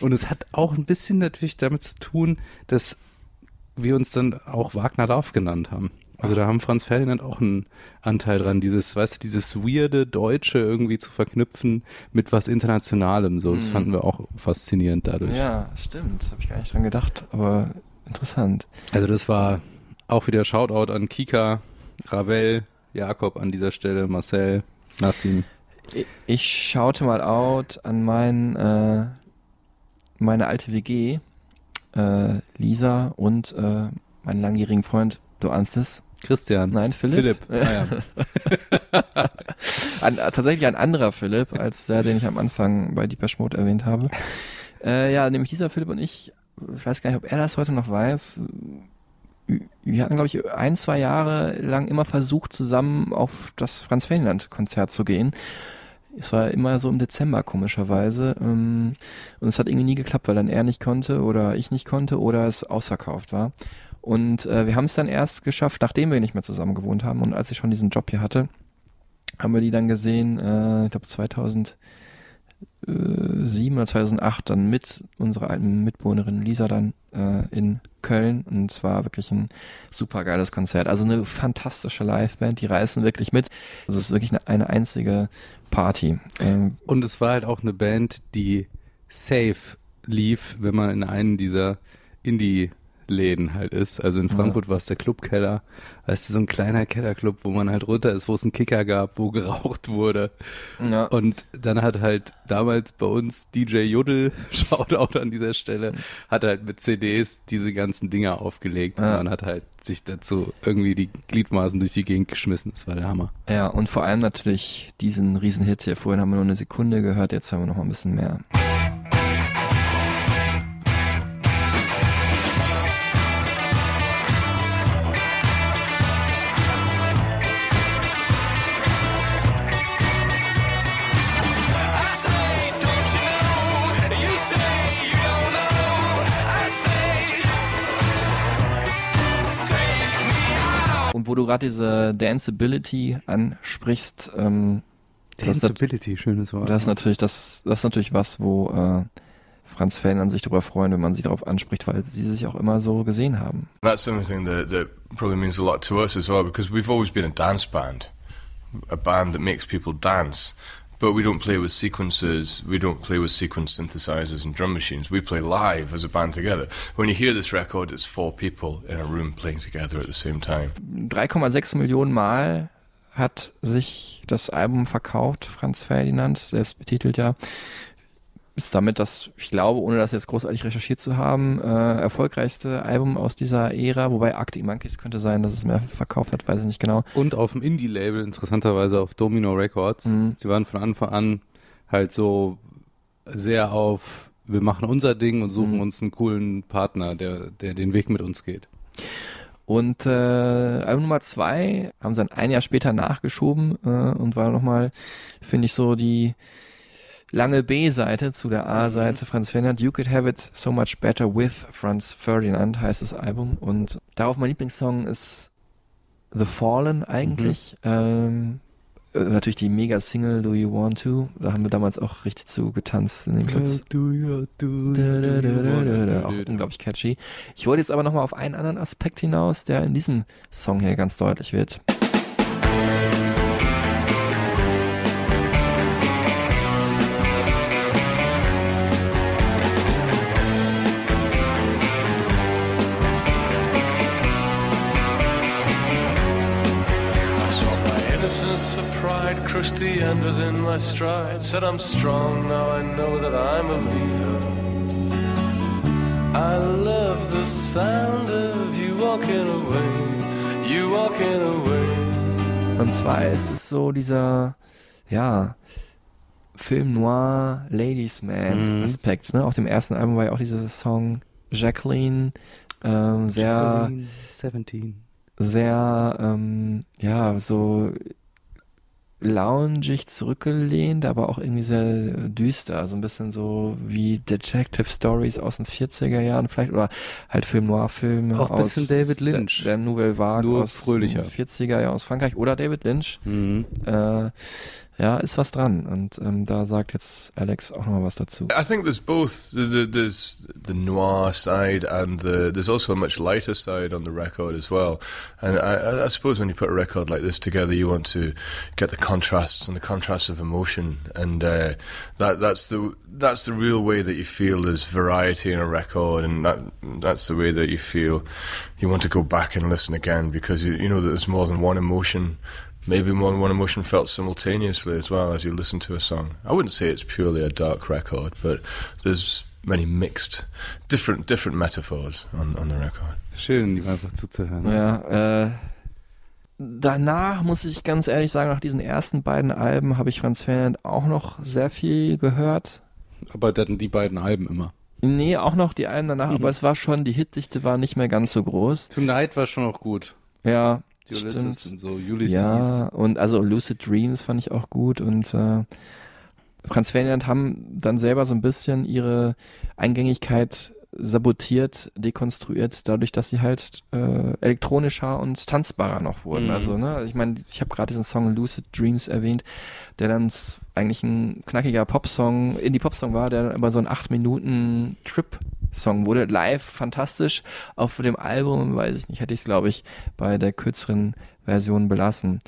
Und es hat auch ein bisschen natürlich damit zu tun, dass wir uns dann auch Wagner Love genannt haben. Also da haben Franz Ferdinand auch einen Anteil dran, dieses, weißt du, dieses weirde Deutsche irgendwie zu verknüpfen mit was Internationalem. So, das fanden wir auch faszinierend dadurch. Ja, stimmt. Das habe ich gar nicht dran gedacht, aber interessant. Also das war auch wieder Shoutout an Kika, Ravel, Jakob an dieser Stelle, Marcel, Nassim. Ich- Ich schaute mal out an mein, äh, meine alte WG, äh, Lisa und äh, meinen langjährigen Freund, du ahnst es? Christian. Nein, Philipp. Philipp. *laughs* Ah, ja. *laughs* Ein, äh, tatsächlich ein anderer Philipp, als der, den ich am Anfang bei Deepesh Mode erwähnt habe. Äh, ja, nämlich dieser Philipp und ich, ich weiß gar nicht, ob er das heute noch weiß. Wir hatten, glaube ich, ein, zwei Jahre lang immer versucht, zusammen auf das Franz Ferdinand-Konzert zu gehen. Es war immer so im Dezember, komischerweise. ähm, Und es hat irgendwie nie geklappt, weil dann er nicht konnte oder ich nicht konnte oder es ausverkauft war. Und äh, wir haben es dann erst geschafft, nachdem wir nicht mehr zusammen gewohnt haben und als ich schon diesen Job hier hatte, haben wir die dann gesehen, äh, ich glaube 2016 2007 oder 2008 dann mit unserer alten Mitbewohnerin Lisa dann äh, in Köln und es war wirklich ein super geiles Konzert. Also eine fantastische Liveband, die reißen wirklich mit. Also es ist wirklich eine, eine einzige Party. Ähm, Und es war halt auch eine Band, die safe lief, wenn man in einen dieser Indie-Läden halt ist. Also in Frankfurt war es der Clubkeller. Weißt du, so ein kleiner Kellerclub, wo man halt runter ist, wo es einen Kicker gab, wo *laughs* geraucht wurde. ja. Und dann hat halt damals bei uns DJ Juddel, *laughs* Shoutout an dieser Stelle, hat halt mit CDs diese ganzen Dinger aufgelegt. Ja. Und man hat halt sich dazu irgendwie die Gliedmaßen durch die Gegend geschmissen. Das war der Hammer. ja, und vor allem natürlich diesen Riesenhit hier. Vorhin haben wir nur eine Sekunde gehört, jetzt haben wir noch mal ein bisschen mehr. Wo du gerade diese Danceability ansprichst, ähm, das, Danceability, schönes Wort. das ist natürlich das, das ist natürlich was, wo äh, Franz Fellner sich darüber freuen, wenn man sie darauf anspricht, weil sie sich auch immer so gesehen haben. That's something that, that probably means a lot to us as well because we've always been a dance band, a band that makes people dance. But we don't play with sequences, we don't play with sequence synthesizers and drum machines. We play live as a band together. When you hear this record, it's four people in a room playing together at the same time. 3,6 Millionen Mal hat sich das Album verkauft, Franz Ferdinand, selbst betitelt ja. Ist damit das, ich glaube, ohne das jetzt großartig recherchiert zu haben, äh, erfolgreichste Album aus dieser Ära, wobei Arctic Monkeys könnte sein, dass es mehr verkauft hat, weiß ich nicht genau. Und auf dem Indie-Label, interessanterweise auf Domino Records. Mhm. Sie waren von Anfang an halt so sehr auf, wir machen unser Ding und suchen Mhm. uns einen coolen Partner, der, der den Weg mit uns geht. Und äh, Album Nummer zwei haben sie dann ein Jahr später nachgeschoben äh, und war nochmal, finde ich, so die lange B-Seite zu der A-Seite Franz Ferdinand. You Could Have It So Much Better With Franz Ferdinand heißt das Album. Und darauf mein Lieblingssong ist The Fallen eigentlich. Ähm, äh, natürlich die Mega-Single Do You Want To. Da haben wir damals auch richtig zu getanzt in den Clubs. Da, da, da, da, da, da. Auch unglaublich catchy. Ich wollte jetzt aber nochmal auf einen anderen Aspekt hinaus, der in diesem Song hier ganz deutlich wird. End within my stride. Said I'm strong, now I know that I'm a leader. I love the sound of you walking away, you walking away. Und zwar ist es so dieser, ja, Film Noir Ladies Man Mhm. Aspekt. Ne? Auf dem ersten Album war ja auch dieser Song Jacqueline, ähm, sehr, Jacqueline 17. sehr, ähm, ja, so loungig zurückgelehnt, aber auch irgendwie sehr düster, so ein bisschen so wie Detective Stories aus den 40er Jahren vielleicht oder halt Film Noir Filme Auch ein aus bisschen David Lynch. der, der Nouvelle Vague Nur aus fröhlicher. den 40er Jahren aus Frankreich oder David Lynch. Mhm. Äh, ja, ist was dran und ähm, da sagt jetzt Alex auch nochmal was dazu. I think there's both. The, the, there's the noir side, and the, there's also a much lighter side on the record as well. And I, I suppose when you put a record like this together, you want to get the contrasts and the contrasts of emotion, and uh, that that's the that's the real way that you feel there's variety in a record, and that that's the way that you feel you want to go back and listen again because you you know that there's more than one emotion. Maybe more than one emotion felt simultaneously as well as you listen to a song. I wouldn't say it's purely a dark record, but there's many mixed, different, different metaphors on, on the record. Schön, ihm einfach zuzuhören. Ja, äh, danach muss ich ganz ehrlich sagen, nach diesen ersten beiden Alben habe ich Franz Ferdinand auch noch sehr viel gehört. Aber dann die beiden Alben immer. Nee, auch noch die Alben danach, Mhm. aber es war schon, die Hitdichte war nicht mehr ganz so groß. Tonight war schon auch gut. Ja, Ulysses stimmt. und so, Ulysses. Ja, und also Lucid Dreams fand ich auch gut und äh, Franz Ferdinand haben dann selber so ein bisschen ihre Eingängigkeit sabotiert, dekonstruiert, dadurch, dass sie halt äh, elektronischer und tanzbarer noch wurden. Mhm. Also, ne, ich meine, ich habe gerade diesen Song Lucid Dreams erwähnt, der dann eigentlich ein knackiger Popsong, Indie-Popsong war, der dann aber so ein 8 Minuten Trip-Song wurde. Live fantastisch. Auf dem Album, weiß ich nicht, hätte ich es, glaube ich, bei der kürzeren Version belassen.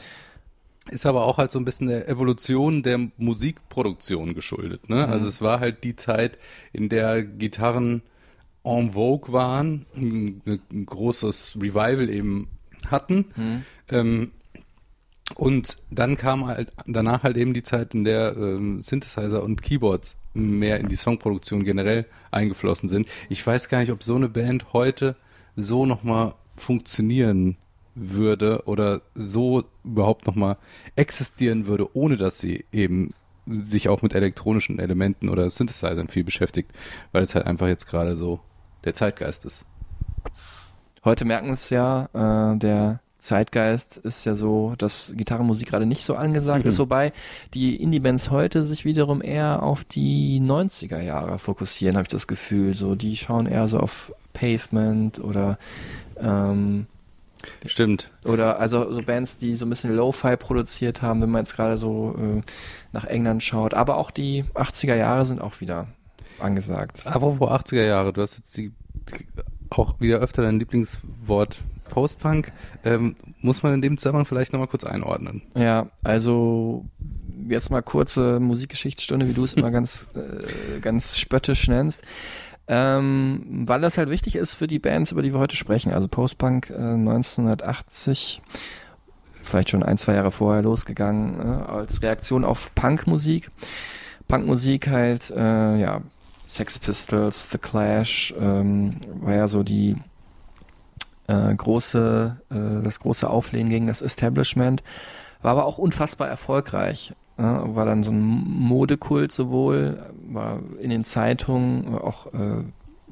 Ist aber auch halt so ein bisschen der Evolution der Musikproduktion geschuldet. Ne? Also es war halt die Zeit, in der Gitarren en vogue waren, ein, ein großes Revival eben hatten. Ähm, und dann kam halt danach halt eben die Zeit, in der ähm, Synthesizer und Keyboards mehr in die Songproduktion generell eingeflossen sind. Ich weiß gar nicht, ob so eine Band heute so nochmal funktionieren würde oder so überhaupt nochmal existieren würde, ohne dass sie eben sich auch mit elektronischen Elementen oder Synthesizern viel beschäftigt, weil es halt einfach jetzt gerade so der Zeitgeist ist. Heute merken wir es ja, äh, der Zeitgeist ist ja so, dass Gitarrenmusik gerade nicht so angesagt Mhm. ist, wobei die Indie-Bands heute sich wiederum eher auf die 90er Jahre fokussieren, habe ich das Gefühl. So, die schauen eher so auf Pavement oder ähm, Stimmt. oder also so Bands, die so ein bisschen Lo-Fi produziert haben, wenn man jetzt gerade so äh, nach England schaut. Aber auch die 80er Jahre sind auch wieder angesagt. Apropos 80er Jahre, du hast jetzt die, auch wieder öfter dein Lieblingswort Post-Punk. Ähm, muss man in dem Zusammenhang vielleicht nochmal kurz einordnen. Ja, also jetzt mal kurze Musikgeschichtsstunde, wie du es immer *laughs* ganz, äh, ganz spöttisch nennst. Ähm, weil das halt wichtig ist für die Bands, über die wir heute sprechen. Also Postpunk äh, 1980, vielleicht schon ein, zwei Jahre vorher losgegangen, äh, als Reaktion auf Punkmusik. Punkmusik halt, äh, ja, Sex Pistols, The Clash, ähm, war ja so die äh, große, äh, das große Auflehnen gegen das Establishment, war aber auch unfassbar erfolgreich. Äh, war dann so ein Modekult sowohl, war in den Zeitungen äh, auch, äh,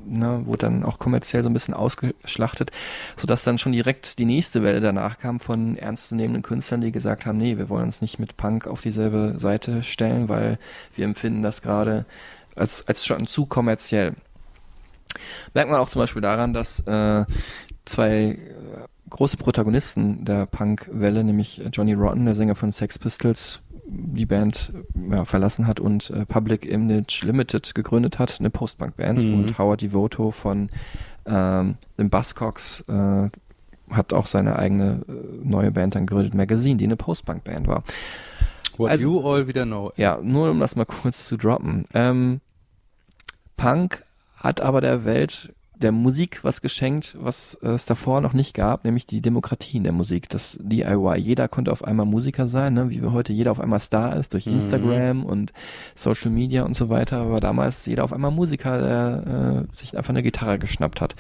ne, wurde dann auch kommerziell so ein bisschen ausgeschlachtet, sodass dann schon direkt die nächste Welle danach kam von ernstzunehmenden Künstlern, die gesagt haben, nee, wir wollen uns nicht mit Punk auf dieselbe Seite stellen, weil wir empfinden das gerade als, als schon zu kommerziell. Merkt man auch zum Beispiel daran, dass äh, zwei äh, große Protagonisten der Punk-Welle, nämlich Johnny Rotten, der Sänger von Sex Pistols, die Band ja, verlassen hat und äh, Public Image Limited gegründet hat, eine Post-Punk-Band. Mhm. Und Howard Devoto von ähm, den Buzzcocks äh, hat auch seine eigene äh, neue Band dann gegründet, Magazine, die eine Post-Punk-Band war. What Also- you all wieder know. Ja, nur um das mal kurz zu droppen. Ähm, Punk hat aber der Welt, der Musik was geschenkt, was es davor noch nicht gab, nämlich die Demokratie in der Musik, das DIY. Jeder konnte auf einmal Musiker sein, ne? wie wir heute jeder auf einmal Star ist durch Instagram und Social Media und so weiter. Aber damals jeder auf einmal Musiker, der äh, sich einfach eine Gitarre geschnappt hat.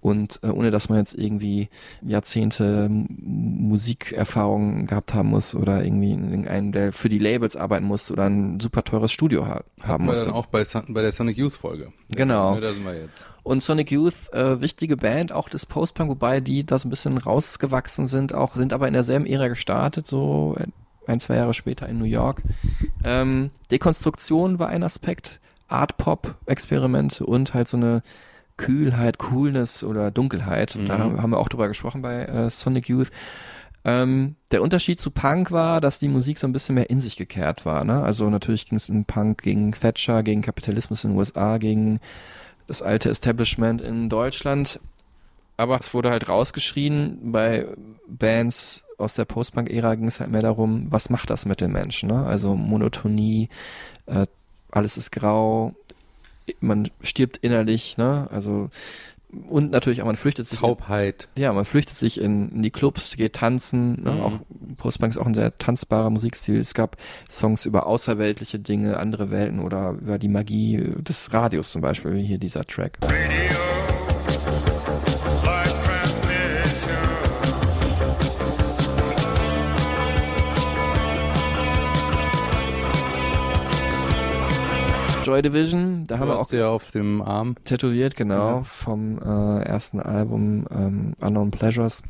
Und äh, ohne dass man jetzt irgendwie Jahrzehnte M- Musikerfahrung gehabt haben muss oder irgendwie einen, der für die Labels arbeiten muss oder ein super teures Studio ha haben dann auch bei, bei der Sonic Youth Folge. Genau. Ja, da sind wir jetzt. Und Sonic Youth, äh, wichtige Band, auch des Post-Punk, wobei die da so ein bisschen rausgewachsen sind, auch sind aber in derselben Ära gestartet, so ein, zwei Jahre später in New York. Ähm, Dekonstruktion war ein Aspekt, Art-Pop-Experimente und halt so eine Kühlheit, Coolness oder Dunkelheit. Da haben haben wir auch drüber gesprochen bei äh, Sonic Youth. Ähm, der Unterschied zu Punk war, dass die Musik so ein bisschen mehr in sich gekehrt war. Ne? Also natürlich ging es in Punk gegen Thatcher, gegen Kapitalismus in den USA, gegen das alte Establishment in Deutschland. Aber es wurde halt rausgeschrien. Bei Bands aus der Post-Punk-Ära ging es halt mehr darum, was macht das mit den Menschen? Ne? Also Monotonie, äh, alles ist grau, man stirbt innerlich, ne? Also und natürlich auch man flüchtet sich Taubheit. ja, man flüchtet sich in, in die Clubs, geht tanzen. Ne? Mhm. Auch Postpunk ist auch ein sehr tanzbarer Musikstil. Es gab Songs über außerweltliche Dinge, andere Welten oder über die Magie des Radios zum Beispiel, wie hier dieser Track. Joy Division, da haben Du wir auch ja auf dem Arm. tätowiert, genau, Ja. vom äh, ersten Album ähm, Unknown Pleasures.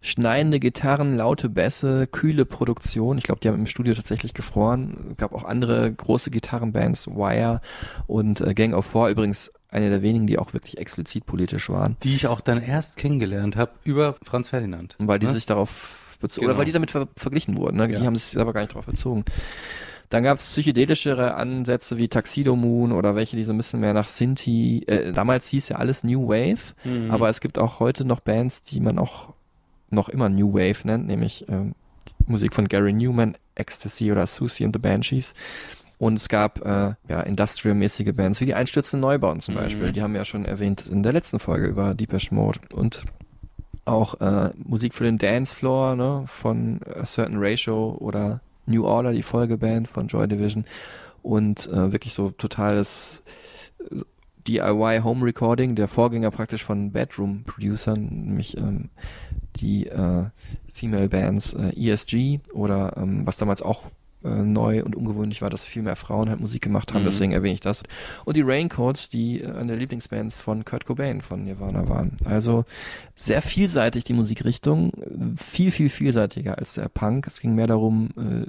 Schneidende Gitarren, laute Bässe, kühle Produktion. Ich glaube, die haben im Studio tatsächlich gefroren. gab auch andere große Gitarrenbands, Wire und äh, Gang of Four. Übrigens eine der wenigen, die auch wirklich explizit politisch waren. Die ich auch dann erst kennengelernt habe über Franz Ferdinand. Weil die Ne? sich darauf bezogen, Genau. oder weil die damit ver verglichen wurden. Ne? Ja. Die haben sich aber gar nicht darauf bezogen. Dann gab es psychedelischere Ansätze wie Tuxedo Moon oder welche, die so ein bisschen mehr nach Sinti. Äh, damals hieß ja alles New Wave, Mhm. aber es gibt auch heute noch Bands, die man auch noch immer New Wave nennt, nämlich ähm, Musik von Gary Newman, Ecstasy oder Susie and the Banshees. Und es gab äh, ja industrial-mäßige Bands wie die Einstürzenden Neubauten zum Mhm. Beispiel. Die haben wir ja schon erwähnt in der letzten Folge über Depeche Mode. Und auch äh, Musik für den Dancefloor ne, von A Certain Ratio oder New Order, die Folgeband von Joy Division. Und äh, wirklich so totales äh, DIY Home Recording, der Vorgänger praktisch von Bedroom Producern, nämlich ähm, die äh, Female Bands äh, ESG oder ähm, was damals auch äh, neu und ungewöhnlich war, dass viel mehr Frauen halt Musik gemacht haben, Mhm. deswegen erwähne ich das. Und die Raincoats, die äh, eine der Lieblingsbands von Kurt Cobain von Nirvana waren. Also sehr vielseitig die Musikrichtung, viel, viel vielseitiger als der Punk. Es ging mehr darum, äh,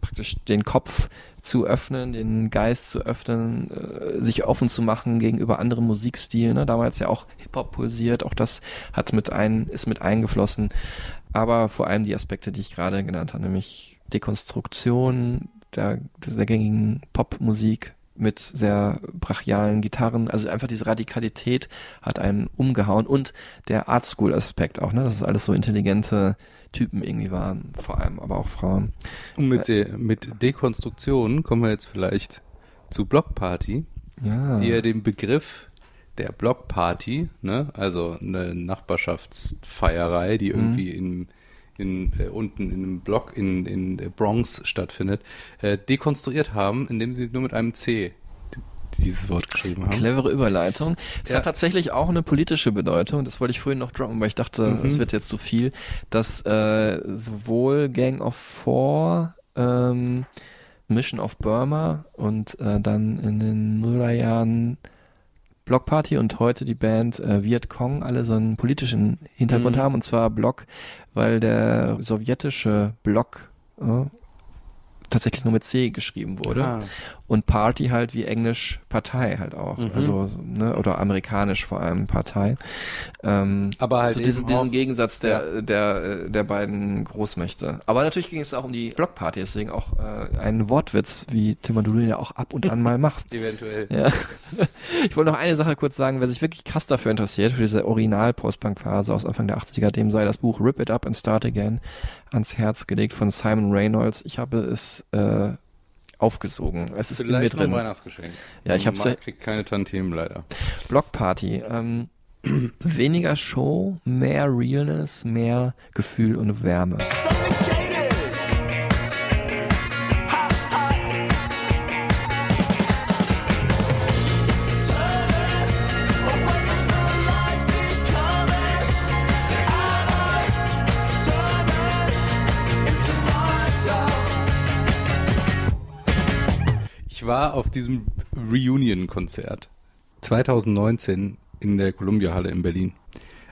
praktisch den Kopf zu öffnen, den Geist zu öffnen, äh, sich offen zu machen gegenüber anderen Musikstilen. Ne? Damals ja auch Hip-Hop pulsiert, auch das hat mit ein, ist mit eingeflossen. Aber vor allem die Aspekte, die ich gerade genannt habe, nämlich Dekonstruktion der, der gängigen Popmusik mit sehr brachialen Gitarren. Also einfach diese Radikalität hat einen umgehauen und der Art School Aspekt auch, ne, dass es alles so intelligente Typen irgendwie waren, vor allem aber auch Frauen. Und mit, der, mit Dekonstruktion kommen wir jetzt vielleicht zu Blockparty, Ja. die ja den Begriff der Blockparty, ne, also eine Nachbarschaftsfeierei, die irgendwie in, in äh, unten in einem Block in, in der Bronx stattfindet, äh, dekonstruiert haben, indem sie nur mit einem C dieses Wort geschrieben haben. Clevere Überleitung. Es Ja. hat tatsächlich auch eine politische Bedeutung. Das wollte ich vorhin noch droppen, weil ich dachte, Mhm. es wird jetzt zu viel, dass äh, sowohl Gang of Four, ähm, Mission of Burma und äh, dann in den Nullerjahren Block Party und heute die Band äh, Viet Cong alle so einen politischen Hintergrund Mhm. haben und zwar Block, weil der sowjetische Block äh, tatsächlich nur mit C geschrieben wurde Ah. und Party halt wie Englisch Partei halt auch, Mhm. also ne oder amerikanisch vor allem Partei. Ähm, Aber halt so diesen, diesen Gegensatz der, der äh, der beiden Großmächte. Aber natürlich ging es auch um die Blockparty, deswegen auch äh, ein Wortwitz, wie Tim und du den ja auch ab und an mal *laughs* machst. Eventuell. Ja. *laughs* Ich wollte noch eine Sache kurz sagen, wer sich wirklich krass dafür interessiert, für diese Original-Post-Punk-Phase aus Anfang der 80er, dem sei das Buch Rip It Up and Start Again ans Herz gelegt von Simon Reynolds. Ich habe es äh, aufgesogen. Es ist in mir Vielleicht noch ein drin. Weihnachtsgeschenk. Ja, ich ja- Marc kriegt keine Tantiemen leider. Blockparty. Ähm, weniger Show, mehr Realness, mehr Gefühl und Wärme. Ich war auf diesem Reunion-Konzert 2019 in der Columbia Halle in Berlin.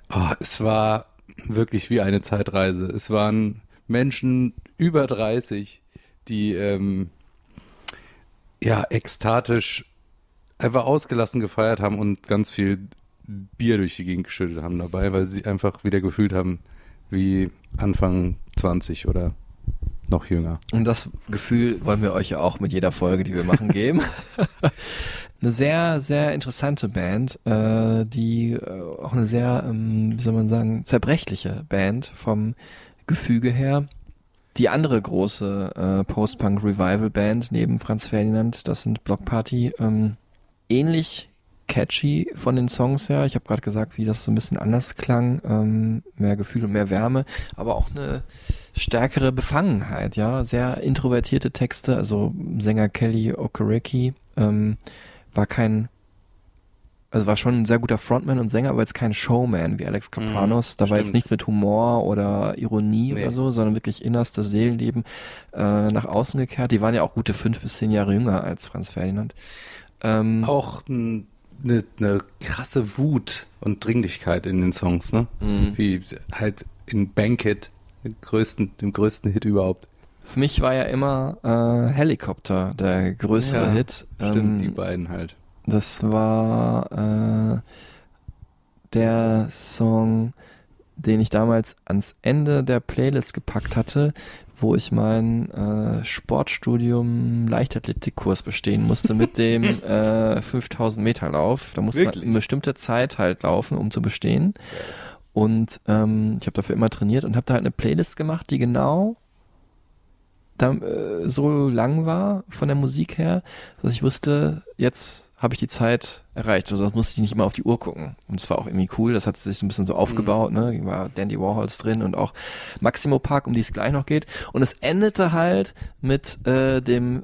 Ah, es war wirklich wie eine Zeitreise. Es waren Menschen über 30, die ähm, ja ekstatisch einfach ausgelassen gefeiert haben und ganz viel Bier durch die Gegend geschüttet haben dabei, weil sie sich einfach wieder gefühlt haben wie Anfang 20 oder noch jünger. Und das Gefühl wollen wir euch ja auch mit jeder Folge, die wir machen, *laughs* geben. eine sehr, sehr interessante Band, äh, die äh, auch eine sehr, ähm, wie soll man sagen, zerbrechliche Band vom Gefüge her. Die andere große äh, Post-Punk-Revival-Band neben Franz Ferdinand, das sind Block Party, ähm, ähnlich catchy von den Songs her. Ich habe gerade gesagt, wie das so ein bisschen anders klang, ähm, mehr Gefühl und mehr Wärme, aber auch eine stärkere Befangenheit, ja, sehr introvertierte Texte. Also Sänger Kelly Okereke ähm, war kein, also war schon ein sehr guter Frontman und Sänger, aber jetzt kein Showman wie Alex Kapranos. da war jetzt nichts mit Humor oder Ironie Nee. oder so, sondern wirklich innerstes Seelenleben äh, nach außen gekehrt. Die waren ja auch gute fünf bis zehn Jahre jünger als Franz Ferdinand. Ähm, auch eine ne krasse Wut und Dringlichkeit in den Songs, ne? Mhm. Wie halt in Banquet, dem größten, dem größten Hit überhaupt. Für mich war ja immer äh, Helicopter der größere Ja, Hit. Stimmt, Ähm, die beiden halt. Das war äh, der Song, den ich damals ans Ende der Playlist gepackt hatte, wo ich mein äh, Sportstudium Leichtathletikkurs bestehen musste mit dem *laughs* äh, 5000 Meter Lauf. Da musste man Wirklich? eine bestimmte Zeit halt laufen, um zu bestehen. Und ähm, ich habe dafür immer trainiert und habe da halt eine Playlist gemacht, die genau da, äh, so lang war von der Musik her, dass ich wusste, jetzt habe ich die Zeit erreicht. Also das musste ich nicht immer auf die Uhr gucken. Und es war auch irgendwie cool. Das hat sich so ein bisschen so aufgebaut. Ne? Da war Dandy Warhols drin und auch Maximo Park, um die es gleich noch geht. Und es endete halt mit äh, dem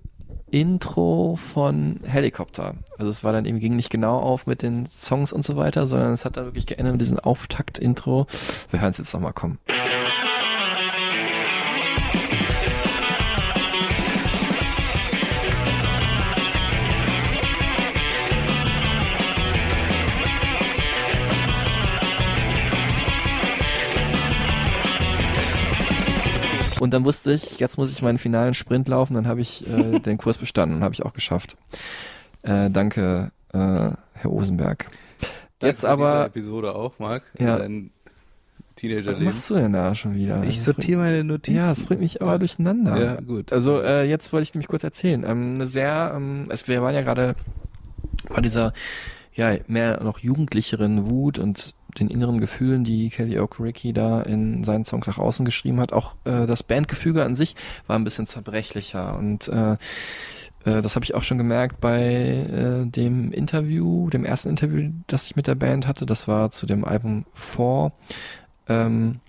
Intro von Helikopter. Also es war dann irgendwie ging nicht genau auf mit den Songs und so weiter, sondern es hat dann wirklich geendet mit diesem Auftakt-Intro. Wir hören es jetzt nochmal kommen. Und dann wusste ich, jetzt muss ich meinen finalen Sprint laufen, dann habe ich äh, *laughs* den Kurs bestanden und habe ich auch geschafft. Äh, danke, äh, Herr Osenberg. Jetzt Danke diese aber, Episode auch, Marc. Ja. Was Teenagerleben. machst du denn da schon wieder? Ich Das sortiere meine Notizen. Ja, es bringt mich aber durcheinander. Ja, gut. Also äh, jetzt wollte ich nämlich kurz erzählen. Ähm, eine sehr, ähm, es, wir waren ja gerade bei dieser ja mehr noch jugendlicheren Wut und den inneren Gefühlen, die Kelly Okereke da in seinen Songs nach außen geschrieben hat. Auch äh, das Bandgefüge an sich war ein bisschen zerbrechlicher und äh, äh, das habe ich auch schon gemerkt bei äh, dem Interview, dem ersten Interview, das ich mit der Band hatte. Das war zu dem Album 4. Ähm,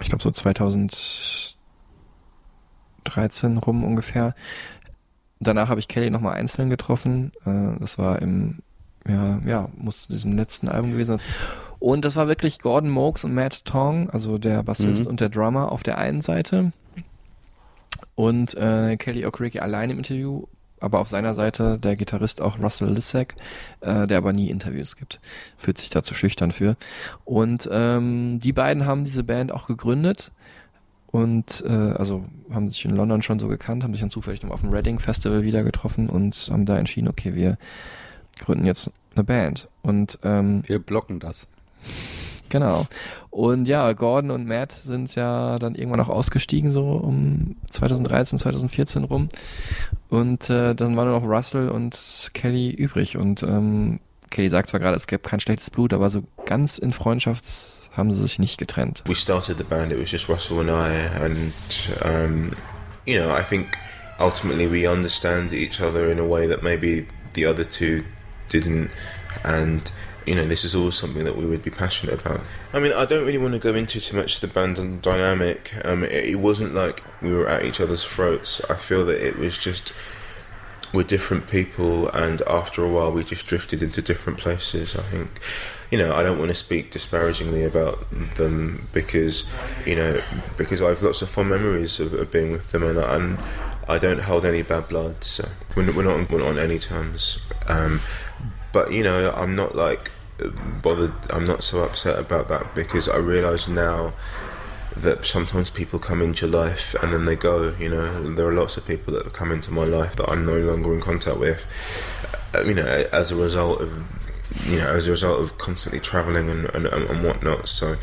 ich glaube so 2013 rum ungefähr. Danach habe ich Kelly nochmal einzeln getroffen. Äh, das war im, ja, ja, muss diesem letzten Album gewesen sein. Und das war wirklich Gordon Mokes und Matt Tong, also der Bassist Mhm. und der Drummer auf der einen Seite. Und äh, Kelly Okereke allein im Interview, aber auf seiner Seite der Gitarrist auch Russell Lissek, äh, der aber nie Interviews gibt. Fühlt sich da zu schüchtern für. Und ähm, die beiden haben diese Band auch gegründet und äh, also haben sich in London schon so gekannt, haben sich dann zufällig noch auf dem Reading Festival wieder getroffen und haben da entschieden, okay, wir gründen jetzt eine Band. Und ähm, Wir blocken das. Genau. Und ja, Gordon und Matt sind ja dann irgendwann auch ausgestiegen, so um 2013, 2014 rum. Und äh, dann waren nur noch Russell und Kelly übrig. Und ähm, Kelly sagt zwar gerade, es gäbe kein schlechtes Blut, aber so ganz in Freundschaft haben sie sich nicht getrennt. we started the band, it was just Russell and I, and um, you know, I think ultimately we understand each other in a way that maybe the other two didn't, and you know, this is always something that we would be passionate about. I mean, I don't really want to go into too much the band and dynamic. Um, it, it wasn't like we were at each other's throats. I feel that it was just we're different people, and after a while, we just drifted into different places. I think, you know, I don't want to speak disparagingly about them because, you know, because I have lots of fond memories of, of being with them, and, and I don't hold any bad blood. So we're not, we're not, we're not on any terms. Um, but you know, I'm not like bothered. I'm not so upset about that because I realise now that sometimes people come into your life and then they go. You know, there are lots of people that have come into my life that I'm no longer in contact with. uh, You know, as a result of you know, as a result of constantly travelling and, and and whatnot. So.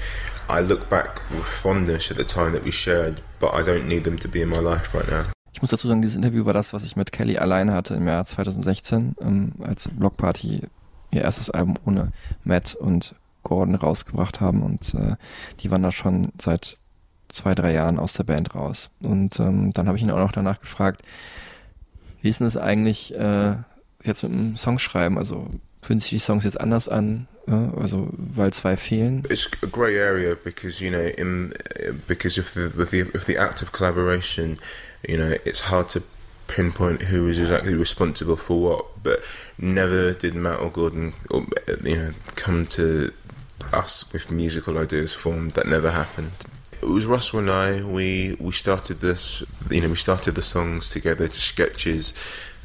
I look back with fondness at the time that we shared, but I don't need them to be in my life right now. Ich muss dazu sagen, dieses Interview war das, was ich mit Kelly alleine hatte im Jahr 2016, ähm, als Blockparty ihr erstes Album ohne Matt und Gordon rausgebracht haben und äh, die waren da schon seit zwei, drei Jahren aus der Band raus. Und ähm, dann habe ich ihn auch noch danach gefragt, wie ist denn es eigentlich äh, jetzt mit dem Songschreiben? Also fühlen sich die Songs jetzt anders an? Also weil zwei fehlen? it's a grey area because you know in because of the with the with the act of collaboration you know it's hard to pinpoint who was exactly responsible for what but never did Matt or Gordon or, you know come to us with musical ideas formed. That never happened. It was Russell and I. We we started this you know we started the songs together to sketches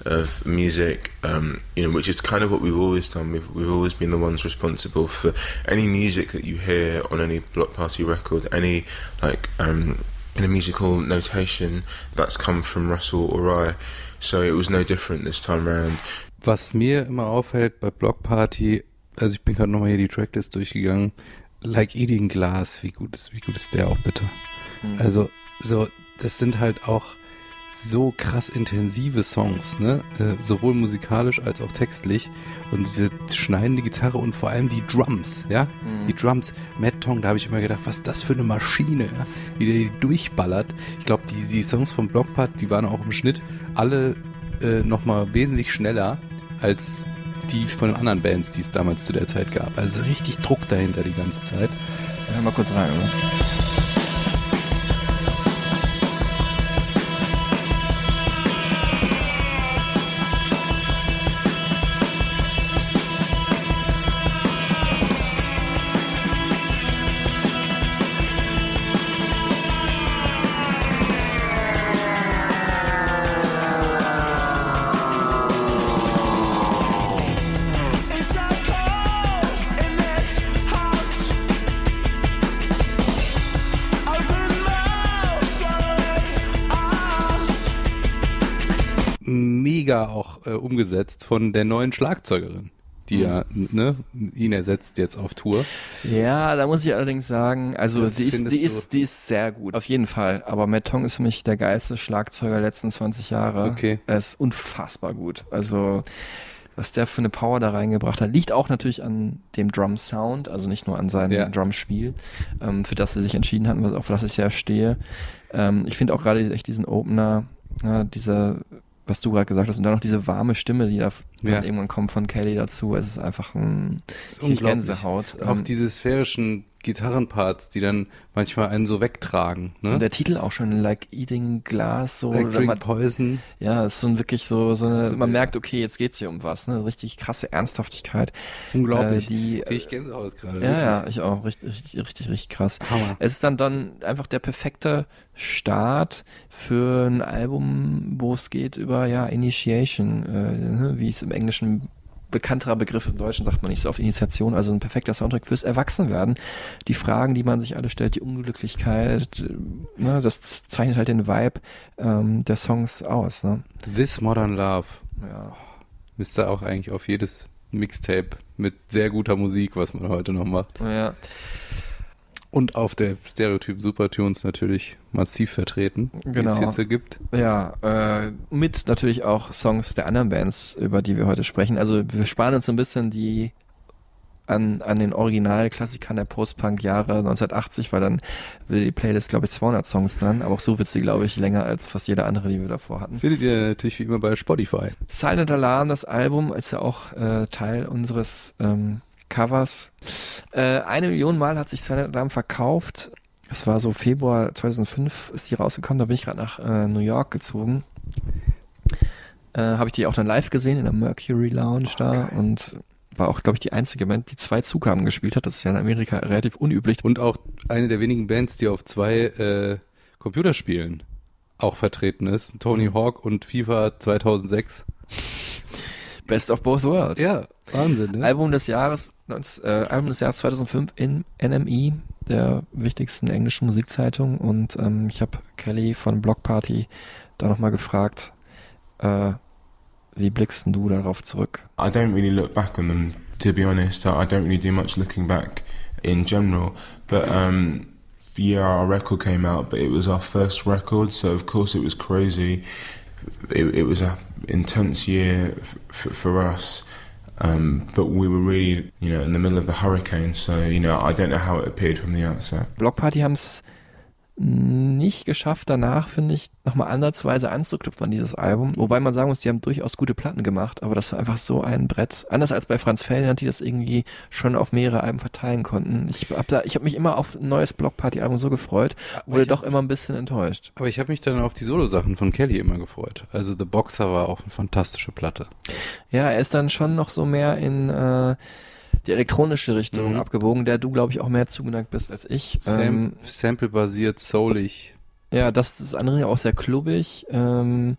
of music, um, you know, which is kind of what we've always done. We've, we've always been the ones responsible for any music that you hear on any block party record, any like um, in a musical notation that's come from Russell or I. So it was no different this time round. Was mir immer auffällt bei Block Party, also ich bin gerade nochmal hier die Tracklist durchgegangen, Like Eating Glass, wie gut ist, wie gut ist der auch bitte? Mhm. Also, so, das sind halt auch so krass intensive Songs, ne? Äh, sowohl musikalisch als auch textlich. Und diese schneidende Gitarre und vor allem die Drums, ja? Mhm. Die Drums, Mad Tong, da habe ich immer gedacht, was ist das für eine Maschine, ja? Wie der die durchballert. Ich glaube, die, die Songs vom Blockpart, die waren auch im Schnitt alle äh, nochmal wesentlich schneller als die von den anderen Bands, die es damals zu der Zeit gab. Also richtig Druck dahinter die ganze Zeit. Ja, mal kurz rein, oder? Umgesetzt von der neuen Schlagzeugerin, die ja ne, ihn ersetzt jetzt auf Tour. Ja, da muss ich allerdings sagen, also Das die ist, die ist, die ist sehr gut, auf jeden Fall. Aber Matt Tong ist für mich der geilste Schlagzeuger der letzten 20 Jahre. Okay. Er ist unfassbar gut. Also was der für eine Power da reingebracht hat, liegt auch natürlich an dem Drum Sound, also nicht nur an seinem Ja. Drumspiel, ähm, für das sie sich entschieden hatten, was auf das ich ja stehe. Ähm, ich finde auch gerade echt diesen Opener, ja, dieser was du gerade gesagt hast, und dann noch diese warme Stimme, die da Ja. irgendwann kommt von Kelly dazu. Es ist einfach ein ist. Gänsehaut. Auch Ähm, diese sphärischen Gitarrenparts, die dann manchmal einen so wegtragen. Ne? Und der Titel auch schon, like eating glass, so. like oder Drink man, Poison. ja, es ist so ein wirklich so, so eine, Krasse man Bilder. merkt, okay, jetzt geht's hier um was, ne, richtig krasse Ernsthaftigkeit. Unglaublich. Äh, die, Krieg ich Gänsehaut gerade. ja, ja, ich auch, richtig, richtig, richtig, richtig krass. Hammer. Es ist dann dann einfach der perfekte Start für ein Album, wo es geht über, ja, Initiation, äh, ne, wie es im Englischen bekannterer Begriff im Deutschen sagt man nicht so auf Initiation, also ein perfekter Soundtrack fürs Erwachsenwerden. Die Fragen, die man sich alle stellt, die Unglücklichkeit, äh, ne, das zeichnet halt den Vibe ähm, der Songs aus. Ne? This Modern Love Ja. müsste auch eigentlich auf jedes Mixtape mit sehr guter Musik, was man heute noch macht. Ja. Und auf der Stereotyp Supertunes natürlich massiv vertreten, Genau. es jetzt so gibt. Ja, äh, mit natürlich auch Songs der anderen Bands, über die wir heute sprechen. Also wir sparen uns so ein bisschen die an, an den Originalklassikern der Post-Punk-Jahre 1980, weil dann will die Playlist, glaube ich, 200 Songs dran. Aber auch so wird sie, glaube ich, länger als fast jede andere, die wir davor hatten. Findet ihr natürlich wie immer bei Spotify. Silent Alarm, das Album, ist ja auch äh, Teil unseres ähm, Covers. Äh, eine Million Mal hat sich Silent Alarm verkauft. Das war so Februar 2005 ist die rausgekommen. Da bin ich gerade nach äh, New York gezogen. Äh, Habe ich die auch dann live gesehen in der Mercury Lounge da und war auch, glaube ich, die einzige Band, die zwei Zugaben gespielt hat. Das ist ja in Amerika relativ unüblich. Und auch eine der wenigen Bands, die auf zwei äh, Computerspielen auch vertreten ist. Tony Hawk und FIFA 2006. Best of both worlds. Ja, Wahnsinn, ne? Album des Jahres, 19, äh, Album des Jahres 2005 in NME, der wichtigsten englischen Musikzeitung. Und ähm, ich habe Kelly von Block Party da nochmal gefragt, äh, wie blickst du darauf zurück? I don't really look back on them, to be honest. I I don't really do much looking back in general. But um, yeah, our record came out, but it was our first record, so of course it was crazy. It, it was a intense year for us. Um, but we were really, you know, in the middle of the hurricane, so you know, I don't know how it appeared from the outset. Block Party haben es nicht geschafft, danach, finde ich, nochmal ansatzweise anzuknüpfen an dieses Album. Wobei man sagen muss, die haben durchaus gute Platten gemacht, aber das war einfach so ein Brett. Anders als bei Franz Ferdinand, die das irgendwie schon auf mehrere Alben verteilen konnten. Ich habe da, ich habe mich immer auf ein neues Block Party Album so gefreut, wurde ich- doch immer ein bisschen enttäuscht. Aber ich habe mich dann auf die Solo-Sachen von Kelly immer gefreut. Also The Boxer war auch eine fantastische Platte. Ja, er ist dann schon noch so mehr in äh, die elektronische Richtung Mhm. abgebogen, der du, glaube ich, auch mehr zugeneigt bist als ich. Sam Ähm, Sample-basiert, soulig. ja, das ist andere auch sehr klubbig. Ähm,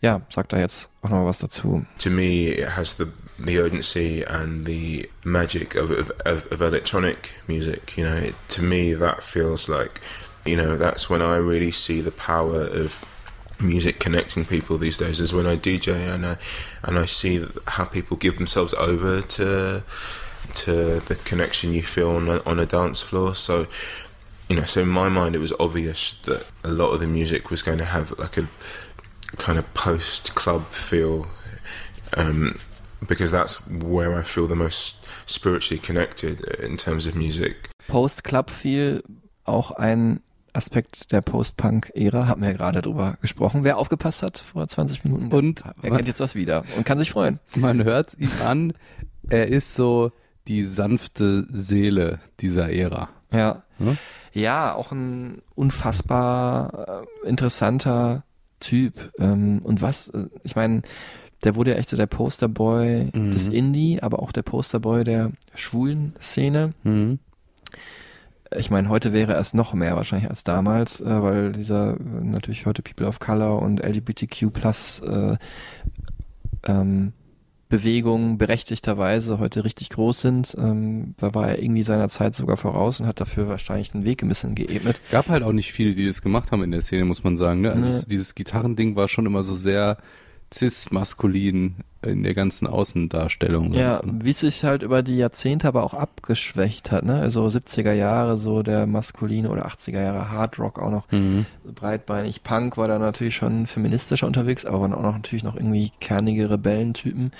ja, sagt da jetzt auch noch was dazu. to me, it has the the urgency and the magic of of, of, of electronic music. You know, it, to me, that feels like, you know, that's when I really see the power of music connecting people these days is when I DJ and I and I see how people give themselves over to to the connection you feel on a, on a dance floor. So you know, so in my mind, it was obvious that a lot of the music was going to have like a kind of post club feel, um, because that's where I feel the most spiritually connected in terms of music. Post-Club-Feel, auch ein Aspekt der Post-Punk-Ära, haben wir ja gerade drüber gesprochen. Wer aufgepasst hat vor 20 Minuten, Und er kennt jetzt was wieder und kann sich freuen. Man hört ihm an, er ist so die sanfte Seele dieser Ära. Ja. Hm? Ja, auch ein unfassbar äh, interessanter Typ. Ähm, und was, äh, ich meine, der wurde ja echt so der Posterboy Mhm. des Indie, aber auch der Posterboy der schwulen Szene. Mhm. Ich meine, heute wäre es noch mehr wahrscheinlich als damals, äh, weil dieser äh, natürlich heute People of Color und LGBTQ plus äh, ähm, Bewegungen berechtigterweise heute richtig groß sind. Ähm, da war er irgendwie seiner Zeit sogar voraus und hat dafür wahrscheinlich den Weg ein bisschen geebnet. Gab halt auch nicht viele, die das gemacht haben in der Szene, muss man sagen. Ne? Also es- dieses Gitarrending war schon immer so sehr cis-maskulin in der ganzen Außendarstellung. Ja, ne? wie es sich halt über die Jahrzehnte aber auch abgeschwächt hat, ne? Also 70er Jahre so der maskuline oder 80er Jahre Hard Rock auch noch Mhm. breitbeinig. Punk war da natürlich schon feministischer unterwegs, aber waren auch noch, natürlich noch irgendwie kernige Rebellentypen.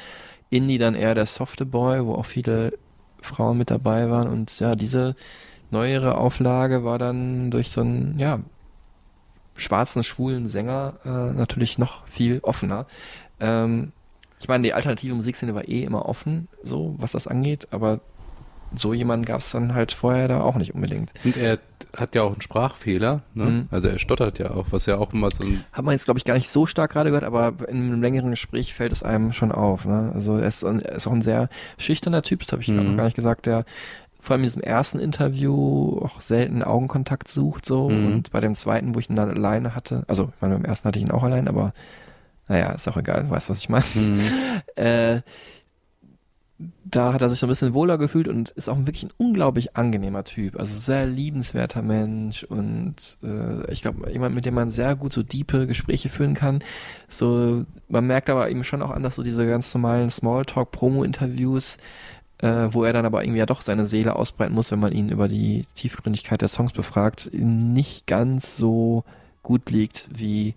Indie dann eher der softe Boy, wo auch viele Frauen mit dabei waren und ja, diese neuere Auflage war dann durch so einen, ja, schwarzen, schwulen Sänger äh, natürlich noch viel offener. Ähm, ich meine, die alternative Musikszene war eh immer offen, so was das angeht, aber so jemanden gab es dann halt vorher da auch nicht unbedingt. Und er hat ja auch einen Sprachfehler. Ne? Mhm. Also er stottert ja auch, was ja auch immer so ein Hat man jetzt, glaube ich, gar nicht so stark gerade gehört, aber in einem längeren Gespräch fällt es einem schon auf. Ne? Also er ist, ein- er ist auch ein sehr schüchterner Typ, das habe ich Mhm. noch gar nicht gesagt, der vor allem in diesem ersten Interview auch selten Augenkontakt sucht so Mhm. und bei dem zweiten, wo ich ihn dann alleine hatte, also ich meine, beim ersten hatte ich ihn auch allein, aber naja, ist auch egal, du weißt, was ich meine. *laughs* Äh, da hat er sich so ein bisschen wohler gefühlt und ist auch wirklich ein unglaublich angenehmer Typ. Also sehr liebenswerter Mensch und äh, ich glaube, jemand, mit dem man sehr gut so diepe Gespräche führen kann. So, man merkt aber eben schon auch an, dass so diese ganz normalen Smalltalk-Promo-Interviews, äh, wo er dann aber irgendwie ja doch seine Seele ausbreiten muss, wenn man ihn über die Tiefgründigkeit der Songs befragt, nicht ganz so gut liegt wie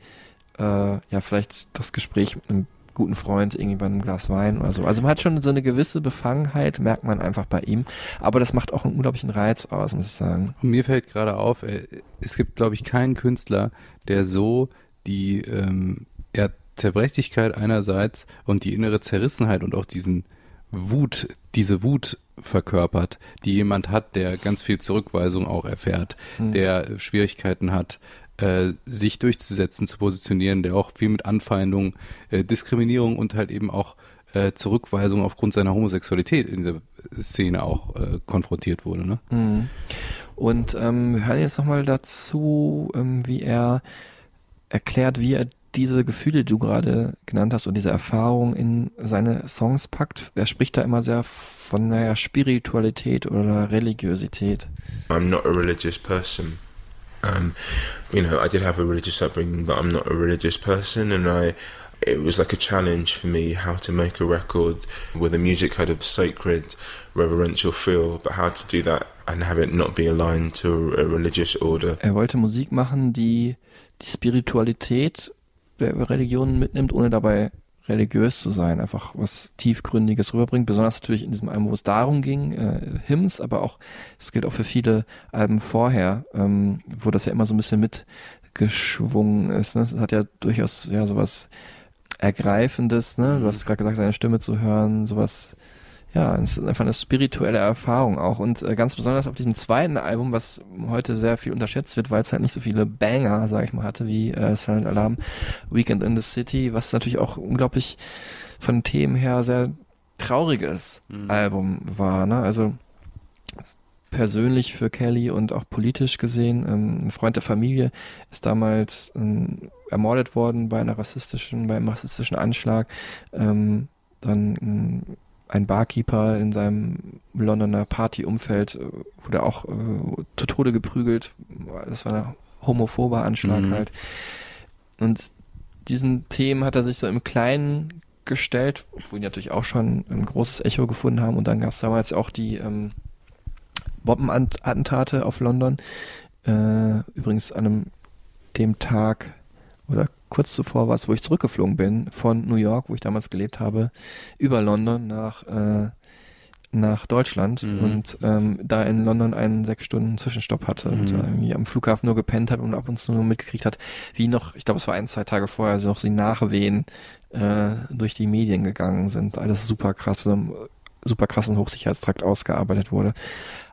äh, ja vielleicht das Gespräch mit einem guten Freund irgendwie bei einem Glas Wein oder so. Also man hat schon so eine gewisse Befangenheit, merkt man einfach bei ihm. Aber das macht auch einen unglaublichen Reiz aus, muss ich sagen. Und mir fällt gerade auf, äh, es gibt, glaube ich, keinen Künstler, der so die ähm, ja, Zerbrechlichkeit einerseits und die innere Zerrissenheit und auch diesen Wut, diese Wut verkörpert, die jemand hat, der ganz viel Zurückweisung auch erfährt, Hm. der Schwierigkeiten hat, äh, sich durchzusetzen, zu positionieren, der auch viel mit Anfeindung, äh, Diskriminierung und halt eben auch äh, Zurückweisung aufgrund seiner Homosexualität in dieser Szene auch äh, konfrontiert wurde. Ne? Mhm. Und ähm, wir hören jetzt nochmal dazu, ähm, wie er erklärt, wie er diese Gefühle, die du gerade genannt hast und diese Erfahrung in seine Songs packt. Er spricht da immer sehr von naja, Spiritualität oder Religiosität. I'm not a religious person. Um, you know, I did have a religious upbringing, but I'm not a religious person, and I. It was like a challenge for me how to make a record where the music had a sacred, reverential feel, but how to do that and have it not be aligned to a religious order. Er wollte Musik machen, die die Spiritualität der Religionen mitnimmt, ohne dabei religiös zu sein, einfach was tiefgründiges rüberbringt, besonders natürlich in diesem Album, wo es darum ging, äh, Hymns, aber auch, es gilt auch für viele Alben vorher, ähm, wo das ja immer so ein bisschen mitgeschwungen ist. Ne? Es hat ja durchaus ja sowas Ergreifendes, ne? Du hast gerade gesagt, seine Stimme zu hören, sowas ja, es ist einfach eine spirituelle Erfahrung auch und äh, ganz besonders auf diesem zweiten Album, was heute sehr viel unterschätzt wird, weil es halt nicht so viele Banger, sag ich mal, hatte wie äh, Silent Alarm, Weekend in the City, was natürlich auch unglaublich von Themen her sehr trauriges Album war, ne? Also persönlich für Kelly und auch politisch gesehen. Ähm, ein Freund der Familie ist damals ähm, ermordet worden bei einer rassistischen, bei einem rassistischen Anschlag. Ähm, dann ähm, ein Barkeeper in seinem Londoner Partyumfeld äh, wurde auch äh, zu Tode geprügelt. Das war ein homophober Anschlag Mhm. halt. Und diesen Themen hat er sich so im Kleinen gestellt, obwohl die natürlich auch schon ein großes Echo gefunden haben. Und dann gab es damals auch die ähm, Bombenattentate auf London. Äh, übrigens an einem, dem Tag oder kurz zuvor war es, wo ich zurückgeflogen bin von New York, wo ich damals gelebt habe, über London nach äh, nach Deutschland Mhm. und ähm, da in London einen sechs Stunden Zwischenstopp hatte und Mhm. irgendwie am Flughafen nur gepennt hat und ab und zu nur mitgekriegt hat, wie noch, ich glaube, es war ein, zwei Tage vorher, also noch so die Nachwehen äh, durch die Medien gegangen sind. Alles super krass, einem super krassen Hochsicherheitstrakt ausgearbeitet wurde.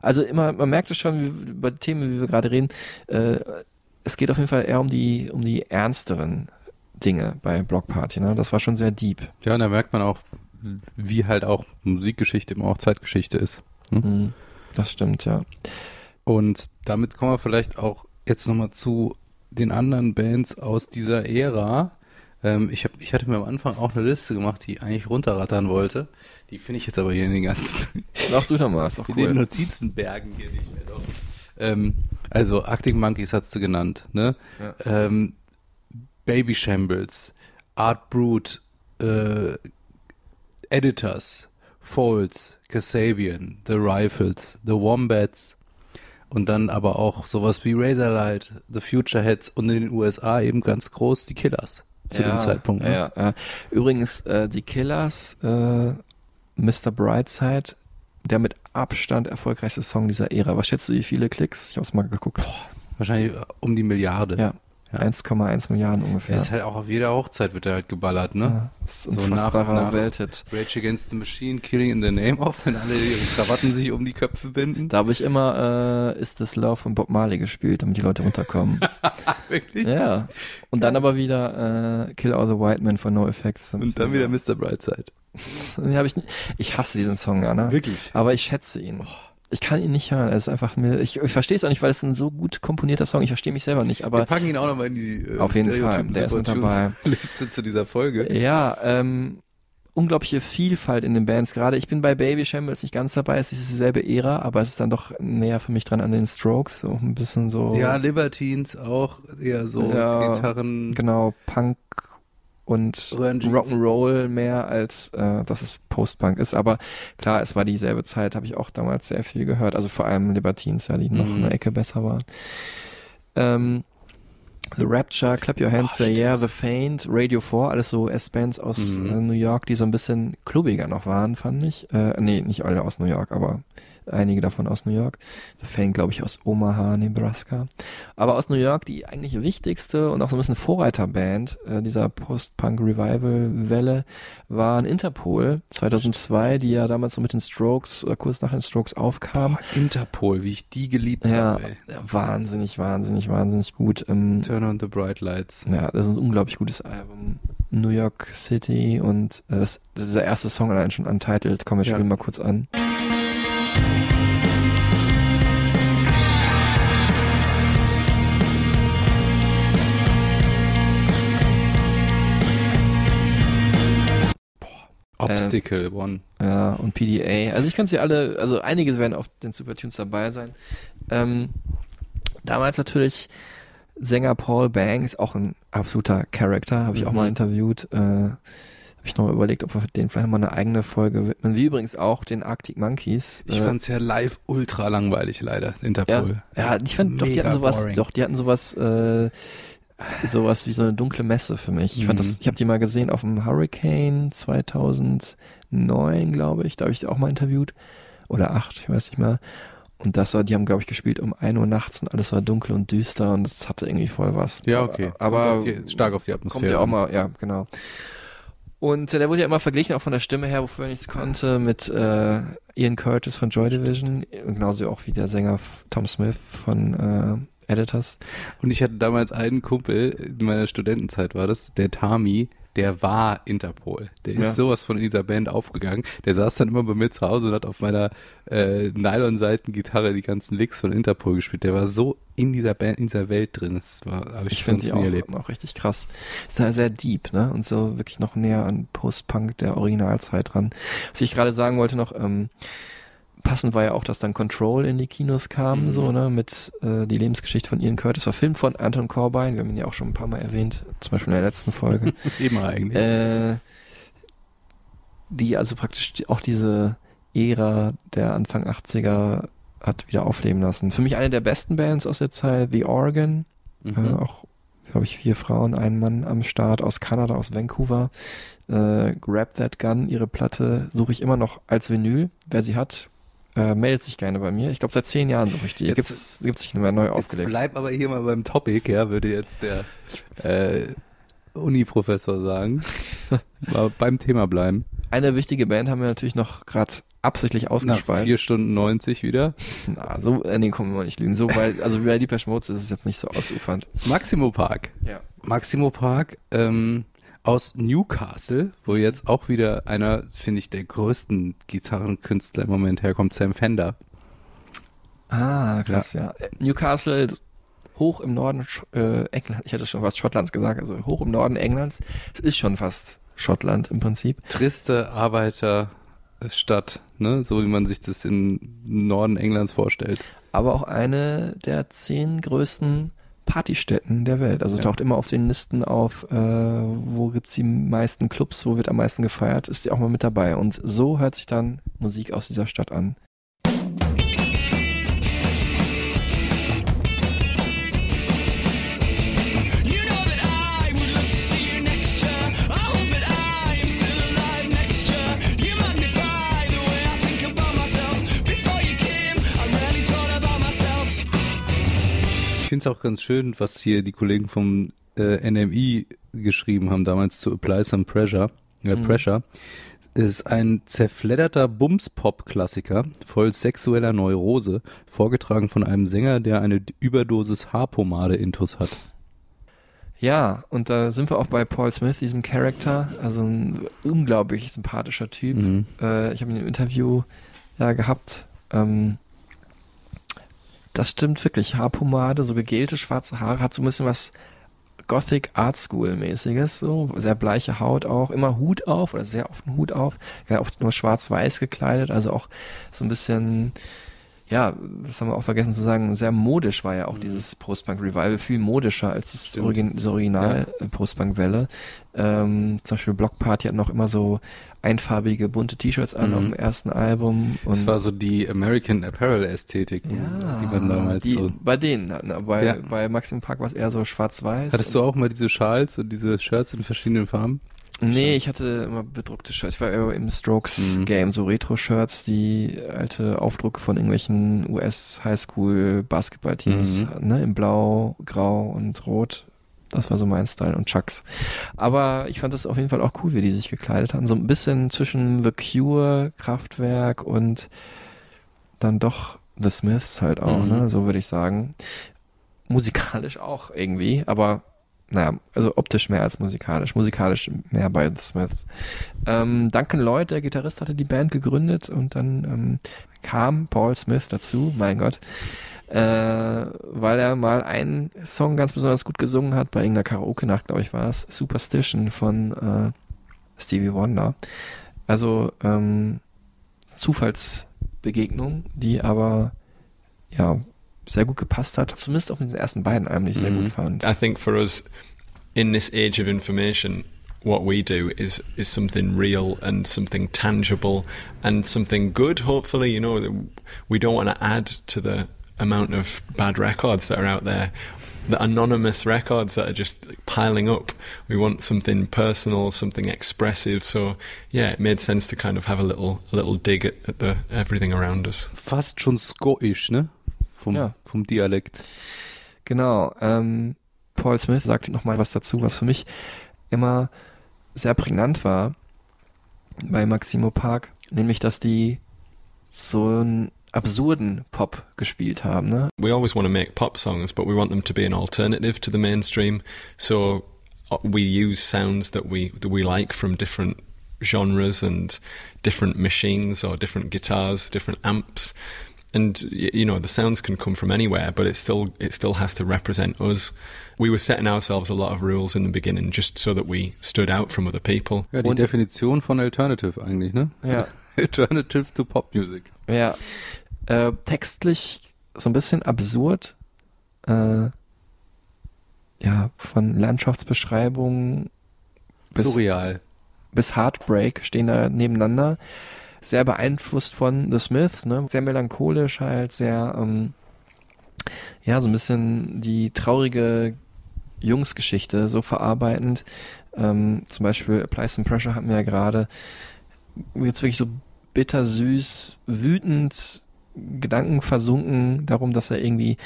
Also immer, man merkt es schon, wie, über Themen, wie wir gerade reden, äh, es geht auf jeden Fall eher um die, um die ernsteren Dinge bei Block Party, ne? Das war schon sehr deep. Ja, und da merkt man auch, wie halt auch Musikgeschichte immer auch Zeitgeschichte ist. Mhm. Das stimmt, ja. Und damit kommen wir vielleicht auch jetzt nochmal zu den anderen Bands aus dieser Ära. Ähm, ich, hab, ich hatte mir am Anfang auch eine Liste gemacht, die ich eigentlich runterrattern wollte. Die finde ich jetzt aber hier in den ganzen Ach, such doch mal, ist doch *laughs* in den cool. Notizenbergen hier nicht mehr doch. Ähm, also Arctic Monkeys hast du genannt, ne? Ähm, Baby Shambles, Art Brute, äh, Editors, Folds, Kasabian, The Rifles, The Wombats und dann aber auch sowas wie Razorlight, The Future Heads und in den USA eben ganz groß die Killers zu ja, dem Zeitpunkt. Ne? Ja, ja. Übrigens, äh, die Killers, äh, Mr. Brightside, der mit Abstand erfolgreichste Song dieser Ära. Was schätzt du, wie viele Klicks? Ich hab's mal geguckt. Wahrscheinlich um die Milliarde. Ja. 1,1 Milliarden Er ungefähr. ist halt auch auf jeder Hochzeit wird er halt geballert, ne? ja, das ist So nach- nach- Welthit. Rage Against the Machine, Killing in the Name of, wenn alle ihre Krawatten sich um die Köpfe binden. Da habe ich immer äh, Is This Love von Bob Marley gespielt, damit die Leute runterkommen. *laughs* Wirklich? ja. Und dann aber wieder äh, Kill All the White Men von No Effects. Und dann wieder Mr. Brightside. *laughs* Ich, ich hasse diesen Song, Anna. Wirklich? Aber ich schätze ihn. Ich kann ihn nicht hören. Er ist einfach mir. Ich, ich verstehe es auch nicht, weil es ein so gut komponierter Song. Ich verstehe mich selber nicht. Wir Aber packen ihn auch nochmal in die äh, Auf jeden Fall, der ist mit dabei. Liste zu dieser Folge. ja, ähm, unglaubliche Vielfalt in den Bands. Gerade ich bin bei Baby Shambles nicht ganz dabei. Es ist dieselbe Ära, aber es ist dann doch näher für mich dran an den Strokes. So ein bisschen so. Ja, Libertines auch eher so Ja, Gitarren. Genau, Punk und. Rock'n'Roll mehr als äh, dass es Post-Punk ist. Aber klar, es war dieselbe Zeit, habe ich auch damals sehr viel gehört. Also vor allem Libertines, ja, die noch Mhm. eine Ecke besser waren. Ähm, The Rapture, Clap Your Hands, Say Yeah, The Faint, Radio 4, alles so S-Bands aus Mhm. äh, New York, die so ein bisschen klubbiger noch waren, fand ich. Äh, nee, nicht alle aus New York, aber einige davon aus New York. The Faint, glaube ich, aus Omaha, Nebraska. Aber aus New York die eigentlich wichtigste und auch so ein bisschen Vorreiterband äh, dieser Post-Punk-Revival-Welle waren Interpol 2002, die ja damals so mit den Strokes, äh, kurz nach den Strokes aufkam. Interpol, wie ich die geliebt Ja, habe. ey. wahnsinnig, wahnsinnig, wahnsinnig gut. Ähm, Turn on the Bright Lights. ja, das ist ein unglaublich gutes Album. New York City und äh, das, der erste Song allein schon untitled. Komm, wir Ja. spielen mal kurz an. Obstacle One. Ja, und PDA. Also ich kann sie alle, also einige werden auf den Supertunes dabei sein. Ähm, damals natürlich Sänger Paul Banks, auch ein absoluter Charakter, habe ich auch Mhm. mal interviewt. Äh, habe ich noch mal überlegt, ob wir den vielleicht mal eine eigene Folge widmen. Wie übrigens auch den Arctic Monkeys. Ich äh, fand's ja live ultra langweilig, leider, ja, Interpol. ja, ich fand doch, die hatten sowas, boring. doch, die hatten sowas, äh, sowas wie so eine dunkle Messe für mich. Ich fand Mhm. das, ich habe die mal gesehen auf dem Hurricane 2009, glaube ich. Da habe ich die auch mal interviewt. Oder acht, ich weiß nicht mehr. Und das war, die haben, glaube ich, gespielt um 1 Uhr nachts und alles war dunkel und düster und es hatte irgendwie voll was. Ja, okay. Aber Kommt auf die, stark auf die Atmosphäre. kommt ja auch mal, ja, genau. Und äh, der wurde ja immer verglichen, auch von der Stimme her, wofür er nichts konnte, mit äh, Ian Curtis von Joy Division, genauso auch wie der Sänger Tom Smith von äh, Editors. Und ich hatte damals einen Kumpel, in meiner Studentenzeit war das, der Tami, der war Interpol. Der ist Ja. sowas von in dieser Band aufgegangen. Der saß dann immer bei mir zu Hause und hat auf meiner äh, Nylon-Seiten-Gitarre die ganzen Licks von Interpol gespielt. Der war so in dieser Band, in dieser Welt drin. Das war, habe ich, Ich finde sonst nie auch, erlebt. auch richtig krass. Ist ja sehr deep, ne? Und so wirklich noch näher an Post-Punk der Originalzeit dran. Was ich gerade sagen wollte noch, ähm, passend war ja auch, dass dann Control in die Kinos kam, Mhm. so, ne, mit äh, die Lebensgeschichte von Ian Curtis, verfilmt von Anton Corbijn, wir haben ihn ja auch schon ein paar Mal erwähnt, zum Beispiel in der letzten Folge. *laughs* Immer eigentlich. äh, die also praktisch auch diese Ära der Anfang 80er hat wieder aufleben lassen. Für mich eine der besten Bands aus der Zeit, The Organ, äh, Mhm. auch, glaube ich, vier Frauen, ein Mann am Start aus Kanada, aus Vancouver. Äh, Grab That Gun, ihre Platte suche ich immer noch als Vinyl. Wer sie hat, äh, meldet sich gerne bei mir. Ich glaube, seit zehn Jahren suche ich die. Jetzt- gibt's sich nicht mehr neu Jetzt aufgelegt. bleib aber hier mal beim Topic, ja, würde jetzt der äh, Uni-Professor sagen. *laughs* mal beim Thema bleiben. Eine wichtige Band haben wir natürlich noch gerade absichtlich Nach ausgespeist. 4 Stunden 90 wieder. Na, so, äh, nee, komm, wir nicht lügen. So, weil, also wie bei Deepesh Mode ist es jetzt nicht so ausufernd. Maximo Park. Ja. Maximo Park ähm, aus Newcastle, wo jetzt auch wieder einer, finde ich, der größten Gitarrenkünstler im Moment herkommt, Sam Fender. Ah, krass, ja. Äh, Newcastle, hoch im Norden äh, England, ich hätte schon fast Schottlands gesagt, also hoch im Norden Englands. Es ist schon fast Schottland im Prinzip. Triste Arbeiterstadt, ne? so wie man sich das im Norden Englands vorstellt. Aber auch eine der zehn größten Partystätten der Welt. Also Ja. taucht immer auf den Listen auf, äh, wo gibt's die meisten Clubs, wo wird am meisten gefeiert, ist die auch mal mit dabei. Und so hört sich dann Musik aus dieser Stadt an. Finde es auch ganz schön, was hier die Kollegen vom äh, NMI geschrieben haben, damals zu Apply Some Pressure. Äh, Mhm. Pressure. Ist ein zerfledderter Bums-Pop-Klassiker voll sexueller Neurose, vorgetragen von einem Sänger, der eine Überdosis Haarpomade-Intus hat. Ja, und da sind wir auch bei Paul Smith, diesem Charakter, also ein unglaublich sympathischer Typ. Mhm. Äh, ich habe ihn im Interview ja gehabt. Ähm, das stimmt wirklich. Haarpomade, so gegelte schwarze Haare, hat so ein bisschen was Gothic Art School mäßiges, so. Sehr bleiche Haut auch, immer Hut auf oder sehr oft einen Hut auf, ja, oft nur schwarz-weiß gekleidet, also auch so ein bisschen ja, das haben wir auch vergessen zu sagen, sehr modisch war ja auch dieses Post-Punk-Revival, viel modischer als das. Origin, das Original äh, Post-Punk-Welle. Ähm, zum Beispiel Block Party hat noch immer so einfarbige, bunte T-Shirts an Mhm. auf dem ersten Album. Und Das war so die American Apparel-Ästhetik, ja, die man damals die, so... Bei denen, hatten, aber bei, Ja. bei Maximum Park war es eher so schwarz-weiß. Hattest du auch mal diese Schals und diese Shirts in verschiedenen Farben? Nee, ich hatte immer bedruckte Shirts. Ich war immer im Mhm. Strokes-Game, so Retro-Shirts, die alte Aufdrucke von irgendwelchen US-Highschool-Basketball-Teams, Mhm. ne, in Blau, Grau und Rot. Das war so mein Style und Chucks. Aber ich fand das auf jeden Fall auch cool, wie die sich gekleidet haben. So ein bisschen zwischen The Cure, Kraftwerk und dann doch The Smiths halt auch, Mhm. ne, so würde ich sagen. Musikalisch auch irgendwie, aber naja, also optisch mehr als musikalisch. Musikalisch mehr bei The Smiths. Ähm, Duncan Lloyd, der Gitarrist, hatte die Band gegründet und dann ähm, kam Paul Smith dazu, mein Gott, äh, weil er mal einen Song ganz besonders gut gesungen hat, bei irgendeiner Karaoke-Nacht, glaube ich, war es, Superstition von äh, Stevie Wonder. Also ähm, Zufallsbegegnung, die aber ja sehr gut gepasst hat. Zumindest auf den ersten beiden Alben, die ich sehr Mhm. gut fand. I think for us, in this age of information, what we do is is something real and something tangible and something good. Hopefully, you know, we don't want to add to the amount of bad records that are out there. The anonymous records that are just piling up. We want something personal, something expressive. So, yeah, it made sense to kind of have a little a little dig at, at the everything around us. Fast schon skoisch, ne? Vom, Ja. vom Dialekt. Genau. Ähm, Paul Smith sagte noch mal was dazu, was für mich immer sehr prägnant war bei Maximo Park, nämlich dass die so einen absurden Pop gespielt haben. Ne? we always want to make pop songs, but we want them to be an alternative to the mainstream. So uh, we use sounds that we that we like from different genres and different machines or different guitars, different amps. And you know the sounds can come from anywhere, but it still it still has to represent us. We were setting ourselves a lot of rules in the beginning just so that we stood out from other people. Ja, die Und- Definition von Alternative eigentlich, ne? Ja. *laughs* Alternative to Pop Music. Ja. Äh, textlich so ein bisschen absurd. Äh, ja, von Landschaftsbeschreibungen bis, Surreal. bis Heartbreak stehen da nebeneinander. Sehr beeinflusst von The Smiths, ne? Sehr melancholisch halt, sehr, ähm, ja, so ein bisschen die traurige Jungsgeschichte so verarbeitend. Ähm, zum Beispiel Apply Some Pressure hatten wir ja gerade. Jetzt wirklich so bittersüß, wütend, Gedanken versunken darum, dass er irgendwie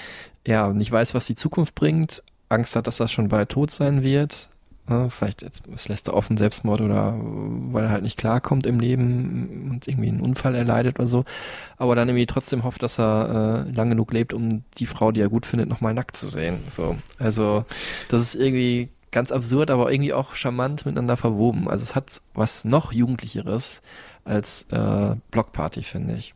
ja nicht weiß, was die Zukunft bringt, Angst hat, dass er schon bald tot sein wird. Ja, vielleicht jetzt, was lässt er offen, Selbstmord oder weil er halt nicht klarkommt im Leben und irgendwie einen Unfall erleidet oder so. Aber dann irgendwie trotzdem hofft, dass er äh, lang genug lebt, um die Frau, die er gut findet, nochmal nackt zu sehen. So. Also, das ist irgendwie ganz absurd, aber irgendwie auch charmant miteinander verwoben. Also es hat was noch Jugendlicheres als äh, Blockparty, finde ich.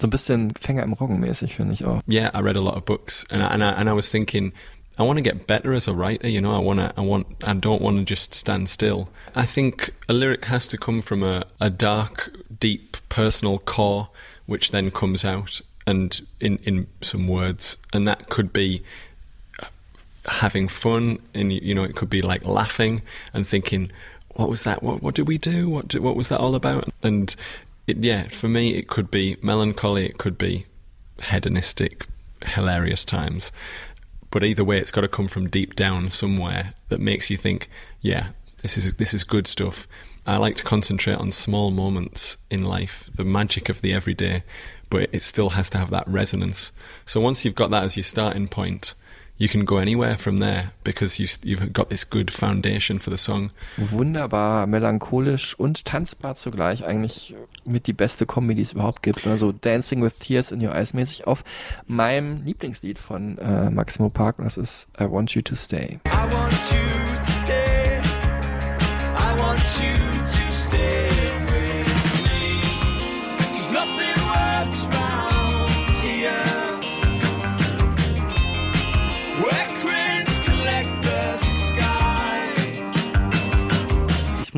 So ein bisschen Fänger im Roggen mäßig, finde ich auch. yeah, I read a lot of books, and I, and I, and I was thinking, I want to get better as a writer. You know, I want to, I want, I don't want to just stand still. I think a lyric has to come from a, a dark, deep, personal core, which then comes out and in in some words, and that could be having fun, and you know, it could be like laughing and thinking, what was that? What what did we do? What did, what was that all about? And it, yeah, for me, it could be melancholy. It could be hedonistic, hilarious times. But either way, it's got to come from deep down somewhere that makes you think, yeah, this is this is good stuff. I like to concentrate on small moments in life, the magic of the everyday, but it still has to have that resonance. So once you've got that as your starting point, you can go anywhere from there because you, you've got this good foundation for the song. Wunderbar, melancholisch und tanzbar zugleich. Eigentlich mit die beste Kombi, die es überhaupt gibt. Also Dancing with Tears in Your Eyes mäßig auf meinem Lieblingslied von äh, Maximo Park und das ist I Want You to Stay. I want you to stay. I want you to stay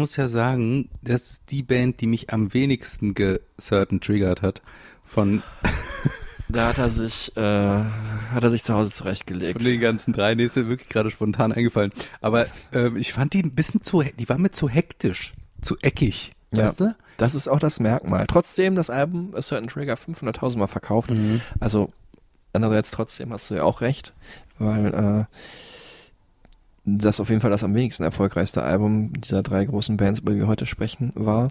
muss ja sagen, das ist die Band, die mich am wenigsten ge-certain triggert hat. Von, *laughs* Da hat er sich, äh, hat er sich zu Hause zurechtgelegt. von den ganzen drei. Nee, ist mir wirklich gerade spontan eingefallen. Aber ähm, ich fand die ein bisschen zu, die war mir zu hektisch, zu eckig. Ja. Weißt du? Das ist auch das Merkmal. Trotzdem, das Album A Certain Trigger 500.000 Mal verkauft. Mhm. Also, andererseits trotzdem hast du ja auch recht, weil äh, das auf jeden Fall das am wenigsten erfolgreichste Album dieser drei großen Bands, über die wir heute sprechen, war.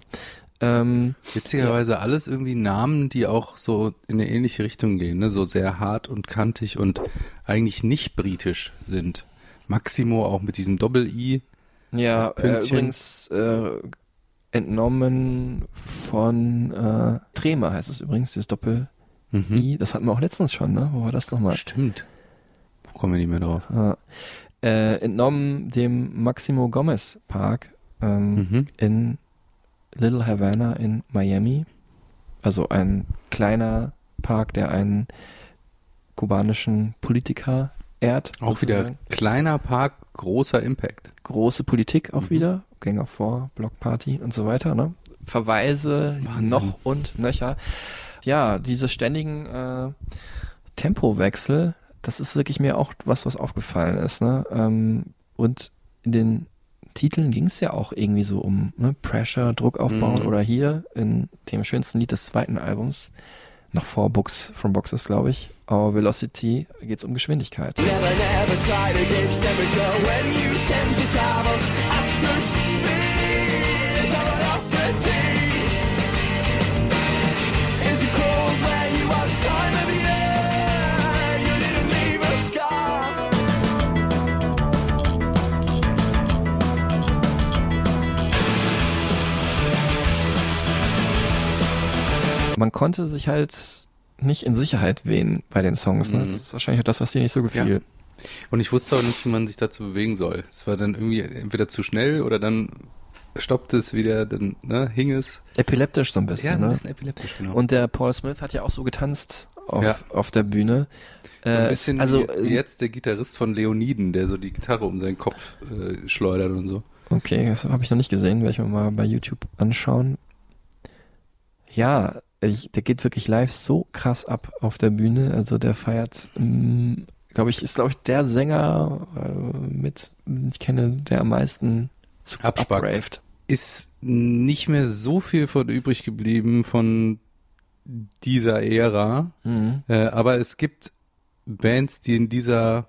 Ähm, Witzigerweise alles irgendwie Namen, die auch so in eine ähnliche Richtung gehen, ne? so sehr hart und kantig und eigentlich nicht britisch sind. Maximo auch mit diesem Doppel-I. ja, äh, übrigens äh, entnommen von äh, Trema heißt es übrigens, dieses Doppel-I. Mhm. Das hatten wir auch letztens schon, ne? Wo war das nochmal? Stimmt. Wo kommen wir nicht mehr drauf? Ja. Äh, entnommen dem Maximo Gomez Park ähm, Mhm. in Little Havana in Miami. Also ein kleiner Park, der einen kubanischen Politiker ehrt. Auch wieder sozusagen. kleiner Park, großer Impact. große Politik auch Mhm. wieder. Gänger vor, Blockparty und so weiter. Ne? Verweise Wahnsinn. noch und nöcher. Ja, diese ständigen äh, Tempowechsel, das ist wirklich mir auch was, was aufgefallen ist. Ne? Ähm, und in den Titeln ging es ja auch irgendwie so um ne? Pressure, Druck aufbauen Mhm. oder hier in dem schönsten Lied des zweiten Albums, noch vor Books from Boxes, glaube ich, Our Velocity, geht es um Geschwindigkeit. Never, never man konnte sich halt nicht in Sicherheit wehen bei den Songs. Ne? Mhm. Das ist wahrscheinlich auch das, was dir nicht so gefiel. Und ich wusste auch nicht, wie man sich dazu bewegen soll. Es war dann irgendwie entweder zu schnell oder dann stoppte es wieder, dann ne, hing es. Epileptisch so ein bisschen. ja, ein ne? bisschen epileptisch, genau. Und der Paul Smith hat ja auch so getanzt auf, Ja. auf der Bühne. So ein Äh, bisschen also, wie, wie äh, jetzt der Gitarrist von Leoniden, der so die Gitarre um seinen Kopf äh, schleudert und so. Okay, das habe ich noch nicht gesehen, werde ich mir mal bei YouTube anschauen. Ja, der geht wirklich live so krass ab auf der Bühne. Also der feiert, glaube ich, ist glaube ich der Sänger äh, mit, ich kenne, der am meisten zu Abspackt. Ist nicht mehr so viel von übrig geblieben von dieser Ära, Mhm. äh, aber es gibt Bands, die in dieser,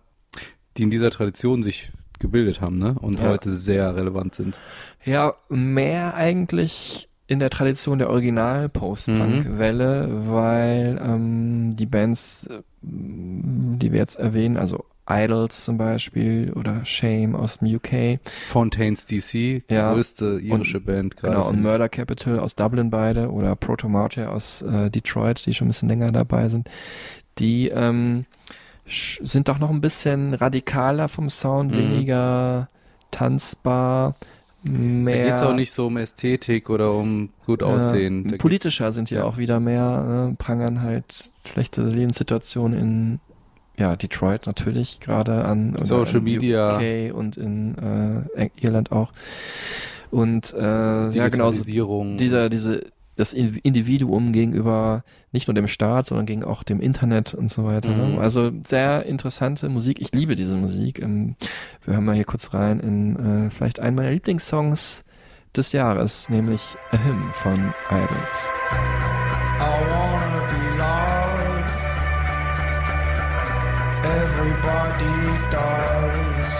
die in dieser Tradition sich gebildet haben, ne? Und Ja. heute sehr relevant sind. Ja, mehr eigentlich in der Tradition der Original-Post-Punk-Welle, weil ähm, die Bands, äh, die wir jetzt erwähnen, also Idols zum Beispiel oder Shame aus dem UK, Fontaines DC, Ja. größte irische Band gerade. genau, und. Murder Capital aus Dublin beide oder Proto Martyr aus äh, Detroit, die schon ein bisschen länger dabei sind, die ähm, sind doch noch ein bisschen radikaler vom Sound, Mhm. weniger tanzbar, Da mehr geht's auch nicht so um Ästhetik oder um gut aussehen. Geht's- politischer sind ja. auch wieder mehr, äh, prangern halt schlechte Lebenssituationen in ja, Detroit natürlich gerade an. Social Media. UK und in äh, Irland auch. Und äh, ja, genau, dieser, diese, das In- Individuum gegenüber nicht nur dem Staat, sondern gegen auch dem Internet und so weiter. Mhm. Ne? Also sehr interessante Musik. Ich liebe diese Musik. Ähm, wir hören mal hier kurz rein in äh, vielleicht einen meiner Lieblingssongs des Jahres, nämlich A Hymn von Idols. I wanna be loved. Everybody does.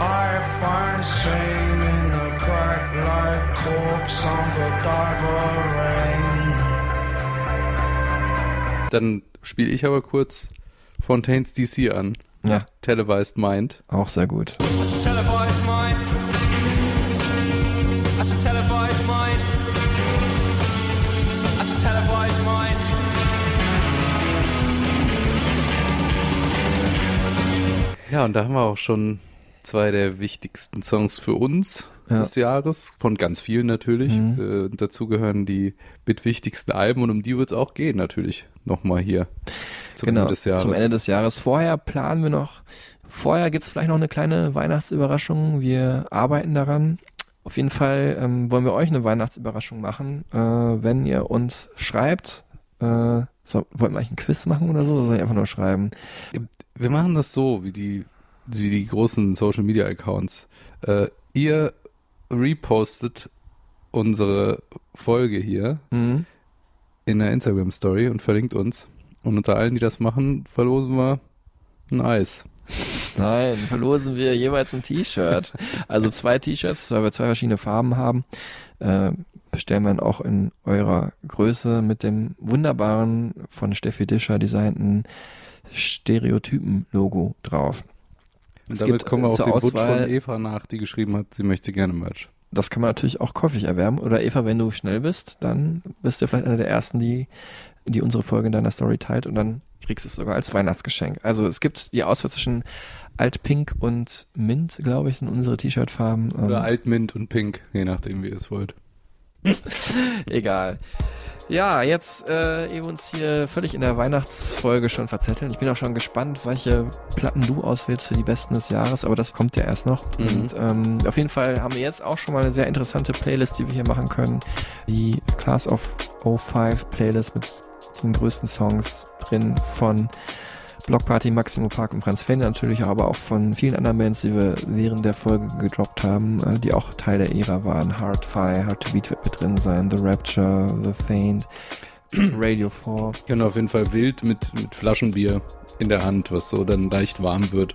I find shame in like corpse on Godiva rain. Dann spiele ich aber kurz Fontaines DC an. Ja, Televised Mind. auch sehr gut. That's a televised mind. That's a televised mind. That's a televised mind. Ja, und da haben wir auch schon zwei der wichtigsten Songs für uns Ja. des Jahres. Von ganz vielen natürlich. Mhm. Äh, dazu gehören die bitwichtigsten Alben und um die wird es auch gehen natürlich. Nochmal hier zum genau, Ende des Jahres. zum Ende des Jahres. Vorher planen wir noch, vorher gibt's vielleicht noch eine kleine Weihnachtsüberraschung. Wir arbeiten daran. Auf jeden Fall ähm, wollen wir euch eine Weihnachtsüberraschung machen, äh, wenn ihr uns schreibt. Äh, so, wollen wir eigentlich einen Quiz machen oder so? Oder soll ich einfach nur schreiben? Wir machen das so, wie die, wie die großen Social Media Accounts. Äh, ihr repostet unsere Folge hier Mhm. in der Instagram Story und verlinkt uns. Und unter allen, die das machen, verlosen wir ein Eis. Nein, verlosen wir jeweils ein T-Shirt. Also zwei T-Shirts, weil wir zwei verschiedene Farben haben. Äh, bestellen wir dann auch in eurer Größe mit dem wunderbaren von Steffi Discher designten Stereotypen-Logo drauf. Und damit gibt, kommen wir auf den Wunsch Auswahl- von Eva nach, die geschrieben hat, sie möchte gerne Merch. Das kann man natürlich auch käuflich erwerben. Oder Eva, wenn du schnell bist, dann bist du vielleicht einer der ersten, die, die unsere Folge in deiner Story teilt und dann kriegst du es sogar als Weihnachtsgeschenk. Also es gibt die Auswahl zwischen Altpink und Mint, glaube ich, sind unsere T-Shirt-Farben. Oder Ähm, Altmint und Pink, je nachdem, wie ihr es wollt. *laughs* Egal. Ja, jetzt äh, wir uns hier völlig in der Weihnachtsfolge schon verzetteln. Ich bin auch schon gespannt, welche Platten du auswählst für die besten des Jahres, aber das kommt ja erst noch. Mhm. Und ähm, auf jeden Fall haben wir jetzt auch schon mal eine sehr interessante Playlist, die wir hier machen können. Die Class of 05 Playlist mit den größten Songs drin von Block Party, Maximo Park und Franz Fane natürlich, aber auch von vielen anderen Bands, die wir während der Folge gedroppt haben, äh, die auch Teil der Ära waren. Hard Fire, Hard to Beat wird mit drin sein, The Rapture, The Faint, *clears throat* Radio 4. Genau, auf jeden Fall wild mit, mit Flaschenbier in der Hand, was so dann leicht warm wird,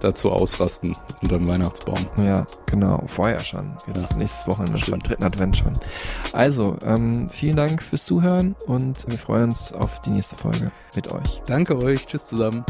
dazu ausrasten unterm Weihnachtsbaum. Ja, genau, vorher schon. Jetzt Ja. nächstes Wochenende schon, dritten Advent schon. Also, ähm, vielen Dank fürs Zuhören und wir freuen uns auf die nächste Folge mit euch. Danke euch, tschüss zusammen.